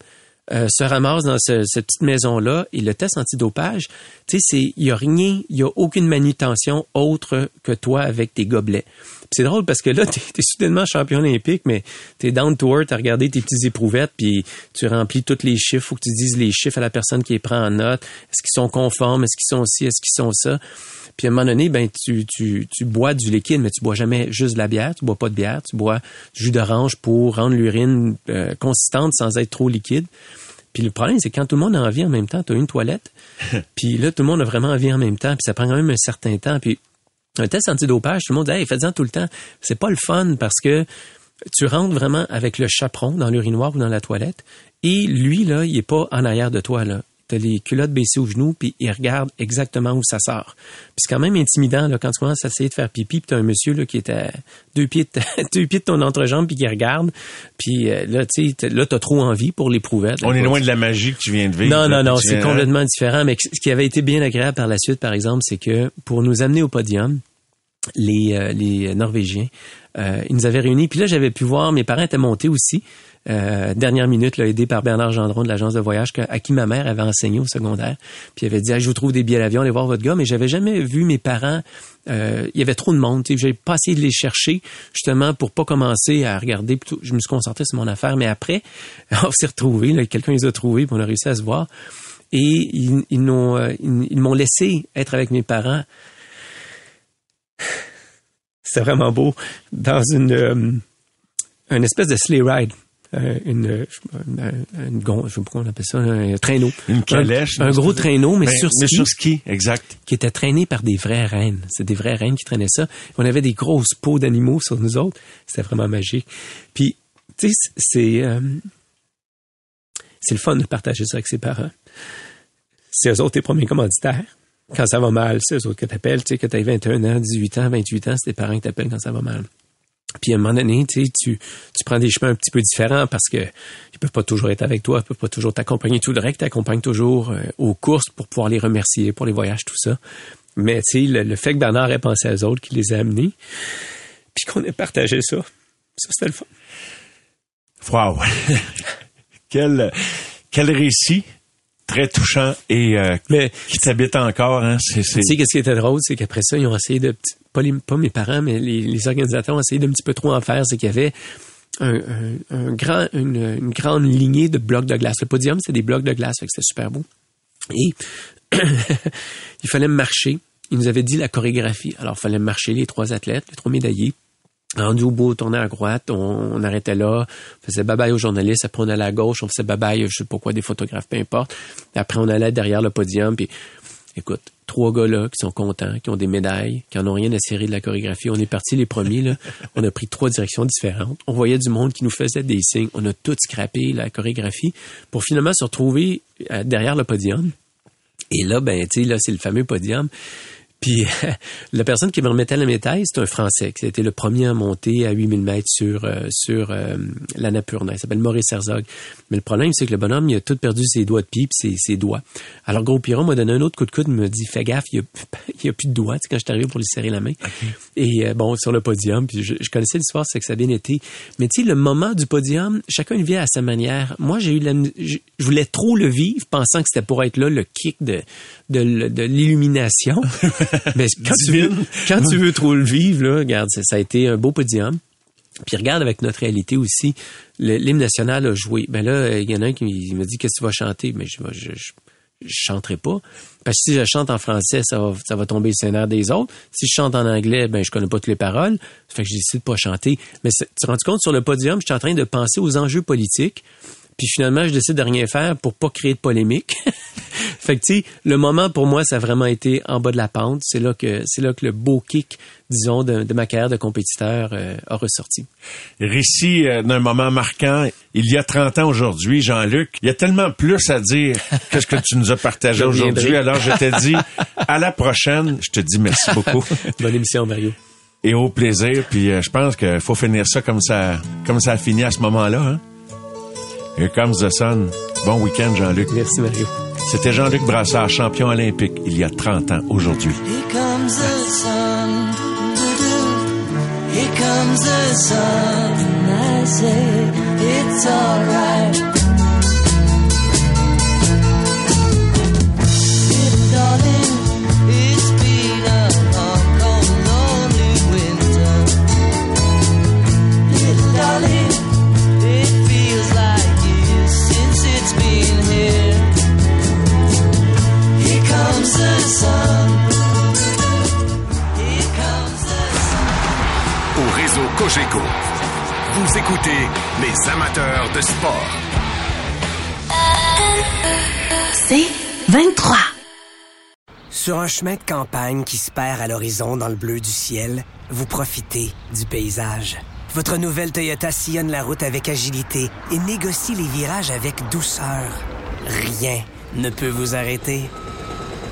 Euh, se ramassent dans cette petite maison-là et le test antidopage, tu sais, c'est, il y a rien, il y a aucune manutention autre que toi avec tes gobelets. c'est drôle parce que là, tu es, soudainement champion olympique, mais tu es down to earth, à regarder tes petites éprouvettes, puis tu remplis tous les chiffres, faut que tu dises les chiffres à la personne qui les prend en note. Est-ce qu'ils sont conformes? Est-ce qu'ils sont ci? Est-ce qu'ils sont ça? Puis à un moment donné, ben tu, tu, tu bois du liquide, mais tu bois jamais juste de la bière, tu bois pas de bière, tu bois du jus d'orange pour rendre l'urine euh, consistante sans être trop liquide. Puis le problème, c'est quand tout le monde a envie en même temps, tu as une toilette, puis là, tout le monde a vraiment envie en même temps, puis ça prend quand même un certain temps. Puis un test antidopage, tout le monde dit, hey, faites-en tout le temps. C'est pas le fun parce que tu rentres vraiment avec le chaperon dans l'urinoir ou dans la toilette, et lui, là, il est pas en arrière de toi, là t'as les culottes baissées aux genoux, puis il regarde exactement où ça sort. Puis c'est quand même intimidant là, quand tu commences à essayer de faire pipi, puis t'as un monsieur là, qui est à deux pieds de, deux pieds de ton entrejambe, puis qui regarde. Puis euh, là, tu sais, là, t'as trop envie pour l'éprouver. On est loin de la magie que tu viens de vivre. Non, non, non, c'est viens- complètement différent. Mais ce qui avait été bien agréable par la suite, par exemple, c'est que pour nous amener au podium, les, euh, les Norvégiens, euh, ils nous avaient réunis. Puis là, j'avais pu voir, mes parents étaient montés aussi. Euh, dernière minute, là, aidé par Bernard Gendron de l'agence de voyage à qui ma mère avait enseigné au secondaire. Puis elle avait dit, Ah, je vous trouve des billets d'avion, allez voir votre gars. Mais j'avais jamais vu mes parents. euh, il y avait trop de monde. J'ai pas essayé de les chercher justement pour pas commencer à regarder. Je me suis concentré sur mon affaire. Mais après, on s'est retrouvés. Quelqu'un les a trouvés. Puis on a réussi à se voir. Et ils, ils m'ont laissé être avec mes parents. C'était vraiment beau dans une euh, une espèce de sleigh ride. Euh, une, euh, une, une gon- je sais pas comment on appelle ça, un traîneau. Une calèche. Un, un gros traîneau, mais Ben, sur mais ski. sur ski, exact. Qui était traîné par des vraies reines. C'est des vraies reines qui traînaient ça. On avait des grosses peaux d'animaux sur nous autres. C'était vraiment magique. Puis, tu sais, c'est euh, c'est le fun de partager ça avec ses parents. C'est eux autres tes premiers commanditaires. Quand ça va mal, c'est eux autres que t'appelles. Tu sais, que t'as 21 ans, 18 ans, 28 ans, c'est tes parents qui t'appellent quand ça va mal. Puis à un moment donné, tu, sais, tu, tu prends des chemins un petit peu différents parce que ils peuvent pas toujours être avec toi, ils peuvent pas toujours t'accompagner tout direct, t'accompagnes toujours euh, aux courses pour pouvoir les remercier pour les voyages, tout ça. Mais tu sais, le, le fait que Bernard ait pensé à eux autres, qu'il les a amenés, puis qu'on ait partagé ça, ça c'était le fun. Wow. quel, quel récit très touchant et euh, qui t'habite encore. Hein? C'est, c'est... Tu sais, qu'est-ce qui était drôle, c'est qu'après ça, ils ont essayé de, pas, les, pas mes parents, mais les, les organisateurs ont essayé d'un petit peu trop en faire, c'est qu'il y avait un, un, un grand, une, une, grande lignée de blocs de glace. Le podium, c'est des blocs de glace, fait que c'était super beau. Et il fallait marcher. Ils nous avaient dit la chorégraphie. Alors, il fallait marcher les trois athlètes, les trois médaillés. Rendu au bout, tournait à droite, on, arrêtait là, on faisait bye-bye aux journalistes, après on allait à gauche, on faisait bye-bye, je sais pas quoi, des photographes, peu importe. Après, on allait derrière le podium, puis écoute, trois gars là qui sont contents, qui ont des médailles, qui en ont rien à serrer de la chorégraphie. On est partis les premiers, là. On a pris trois directions différentes. On voyait du monde qui nous faisait des signes. On a tout scrappé la chorégraphie pour finalement se retrouver euh, derrière le podium. Et là, ben, tu sais, là, c'est le fameux podium. Puis la personne qui me remettait la médaille, c'est un Français qui était le premier à monter à 8000 mètres sur euh, sur euh, l'Annapurna. Il s'appelle Maurice Herzog. Mais le problème, c'est que le bonhomme, il a tout perdu ses doigts de pied puis ses, ses doigts. Alors Gros Piron m'a donné un autre coup de coude, il m'a dit fais gaffe, il y a, a plus de doigts. Tu sais, quand je suis arrivé pour lui serrer la main. Et euh, bon, sur le podium, puis je, je connaissais l'histoire, c'est que ça a bien été. Mais tu sais, le moment du podium, chacun le vit à sa manière. Moi, j'ai eu la, je, je voulais trop le vivre, pensant que c'était pour être là le kick de de, de l'illumination. Mais quand tu, veux, quand tu veux trop le vivre, là, regarde, ça, ça a été un beau podium. Puis regarde avec notre réalité aussi, l'hymne national a joué. Ben là, il y en a un qui me dit qu'est-ce que tu vas chanter, mais je, je, je, je chanterai pas. Parce que si je chante en français, ça va, ça va tomber le scénario des autres. Si je chante en anglais, ben je connais pas toutes les paroles. Ça fait que j'ai décidé de pas chanter. Mais tu te rends compte sur le podium, je suis en train de penser aux enjeux politiques. Puis finalement, je décide de rien faire pour pas créer de polémique. fait que tu sais, le moment pour moi, ça a vraiment été en bas de la pente. C'est là que c'est là que le beau kick, disons, de, de ma carrière de compétiteur euh, a ressorti. Récit euh, d'un moment marquant. Il y a 30 ans aujourd'hui, Jean-Luc, il y a tellement plus à dire que ce que tu nous as partagé aujourd'hui. Alors je te dis à la prochaine. Je te dis merci beaucoup. Bonne émission, Mario. Et au plaisir. Puis euh, je pense qu'il faut finir ça comme ça, comme ça a fini à ce moment-là. Hein? Here comes the sun. Bon week-end, Jean-Luc. Merci, Mario. C'était Jean-Luc Brassard, champion olympique, il y a 30 ans aujourd'hui. Cogeco, vous écoutez les amateurs de sport. C'est 23. Sur un chemin de campagne qui se perd à l'horizon dans le bleu du ciel, vous profitez du paysage. Votre nouvelle Toyota sillonne la route avec agilité et négocie les virages avec douceur. Rien ne peut vous arrêter.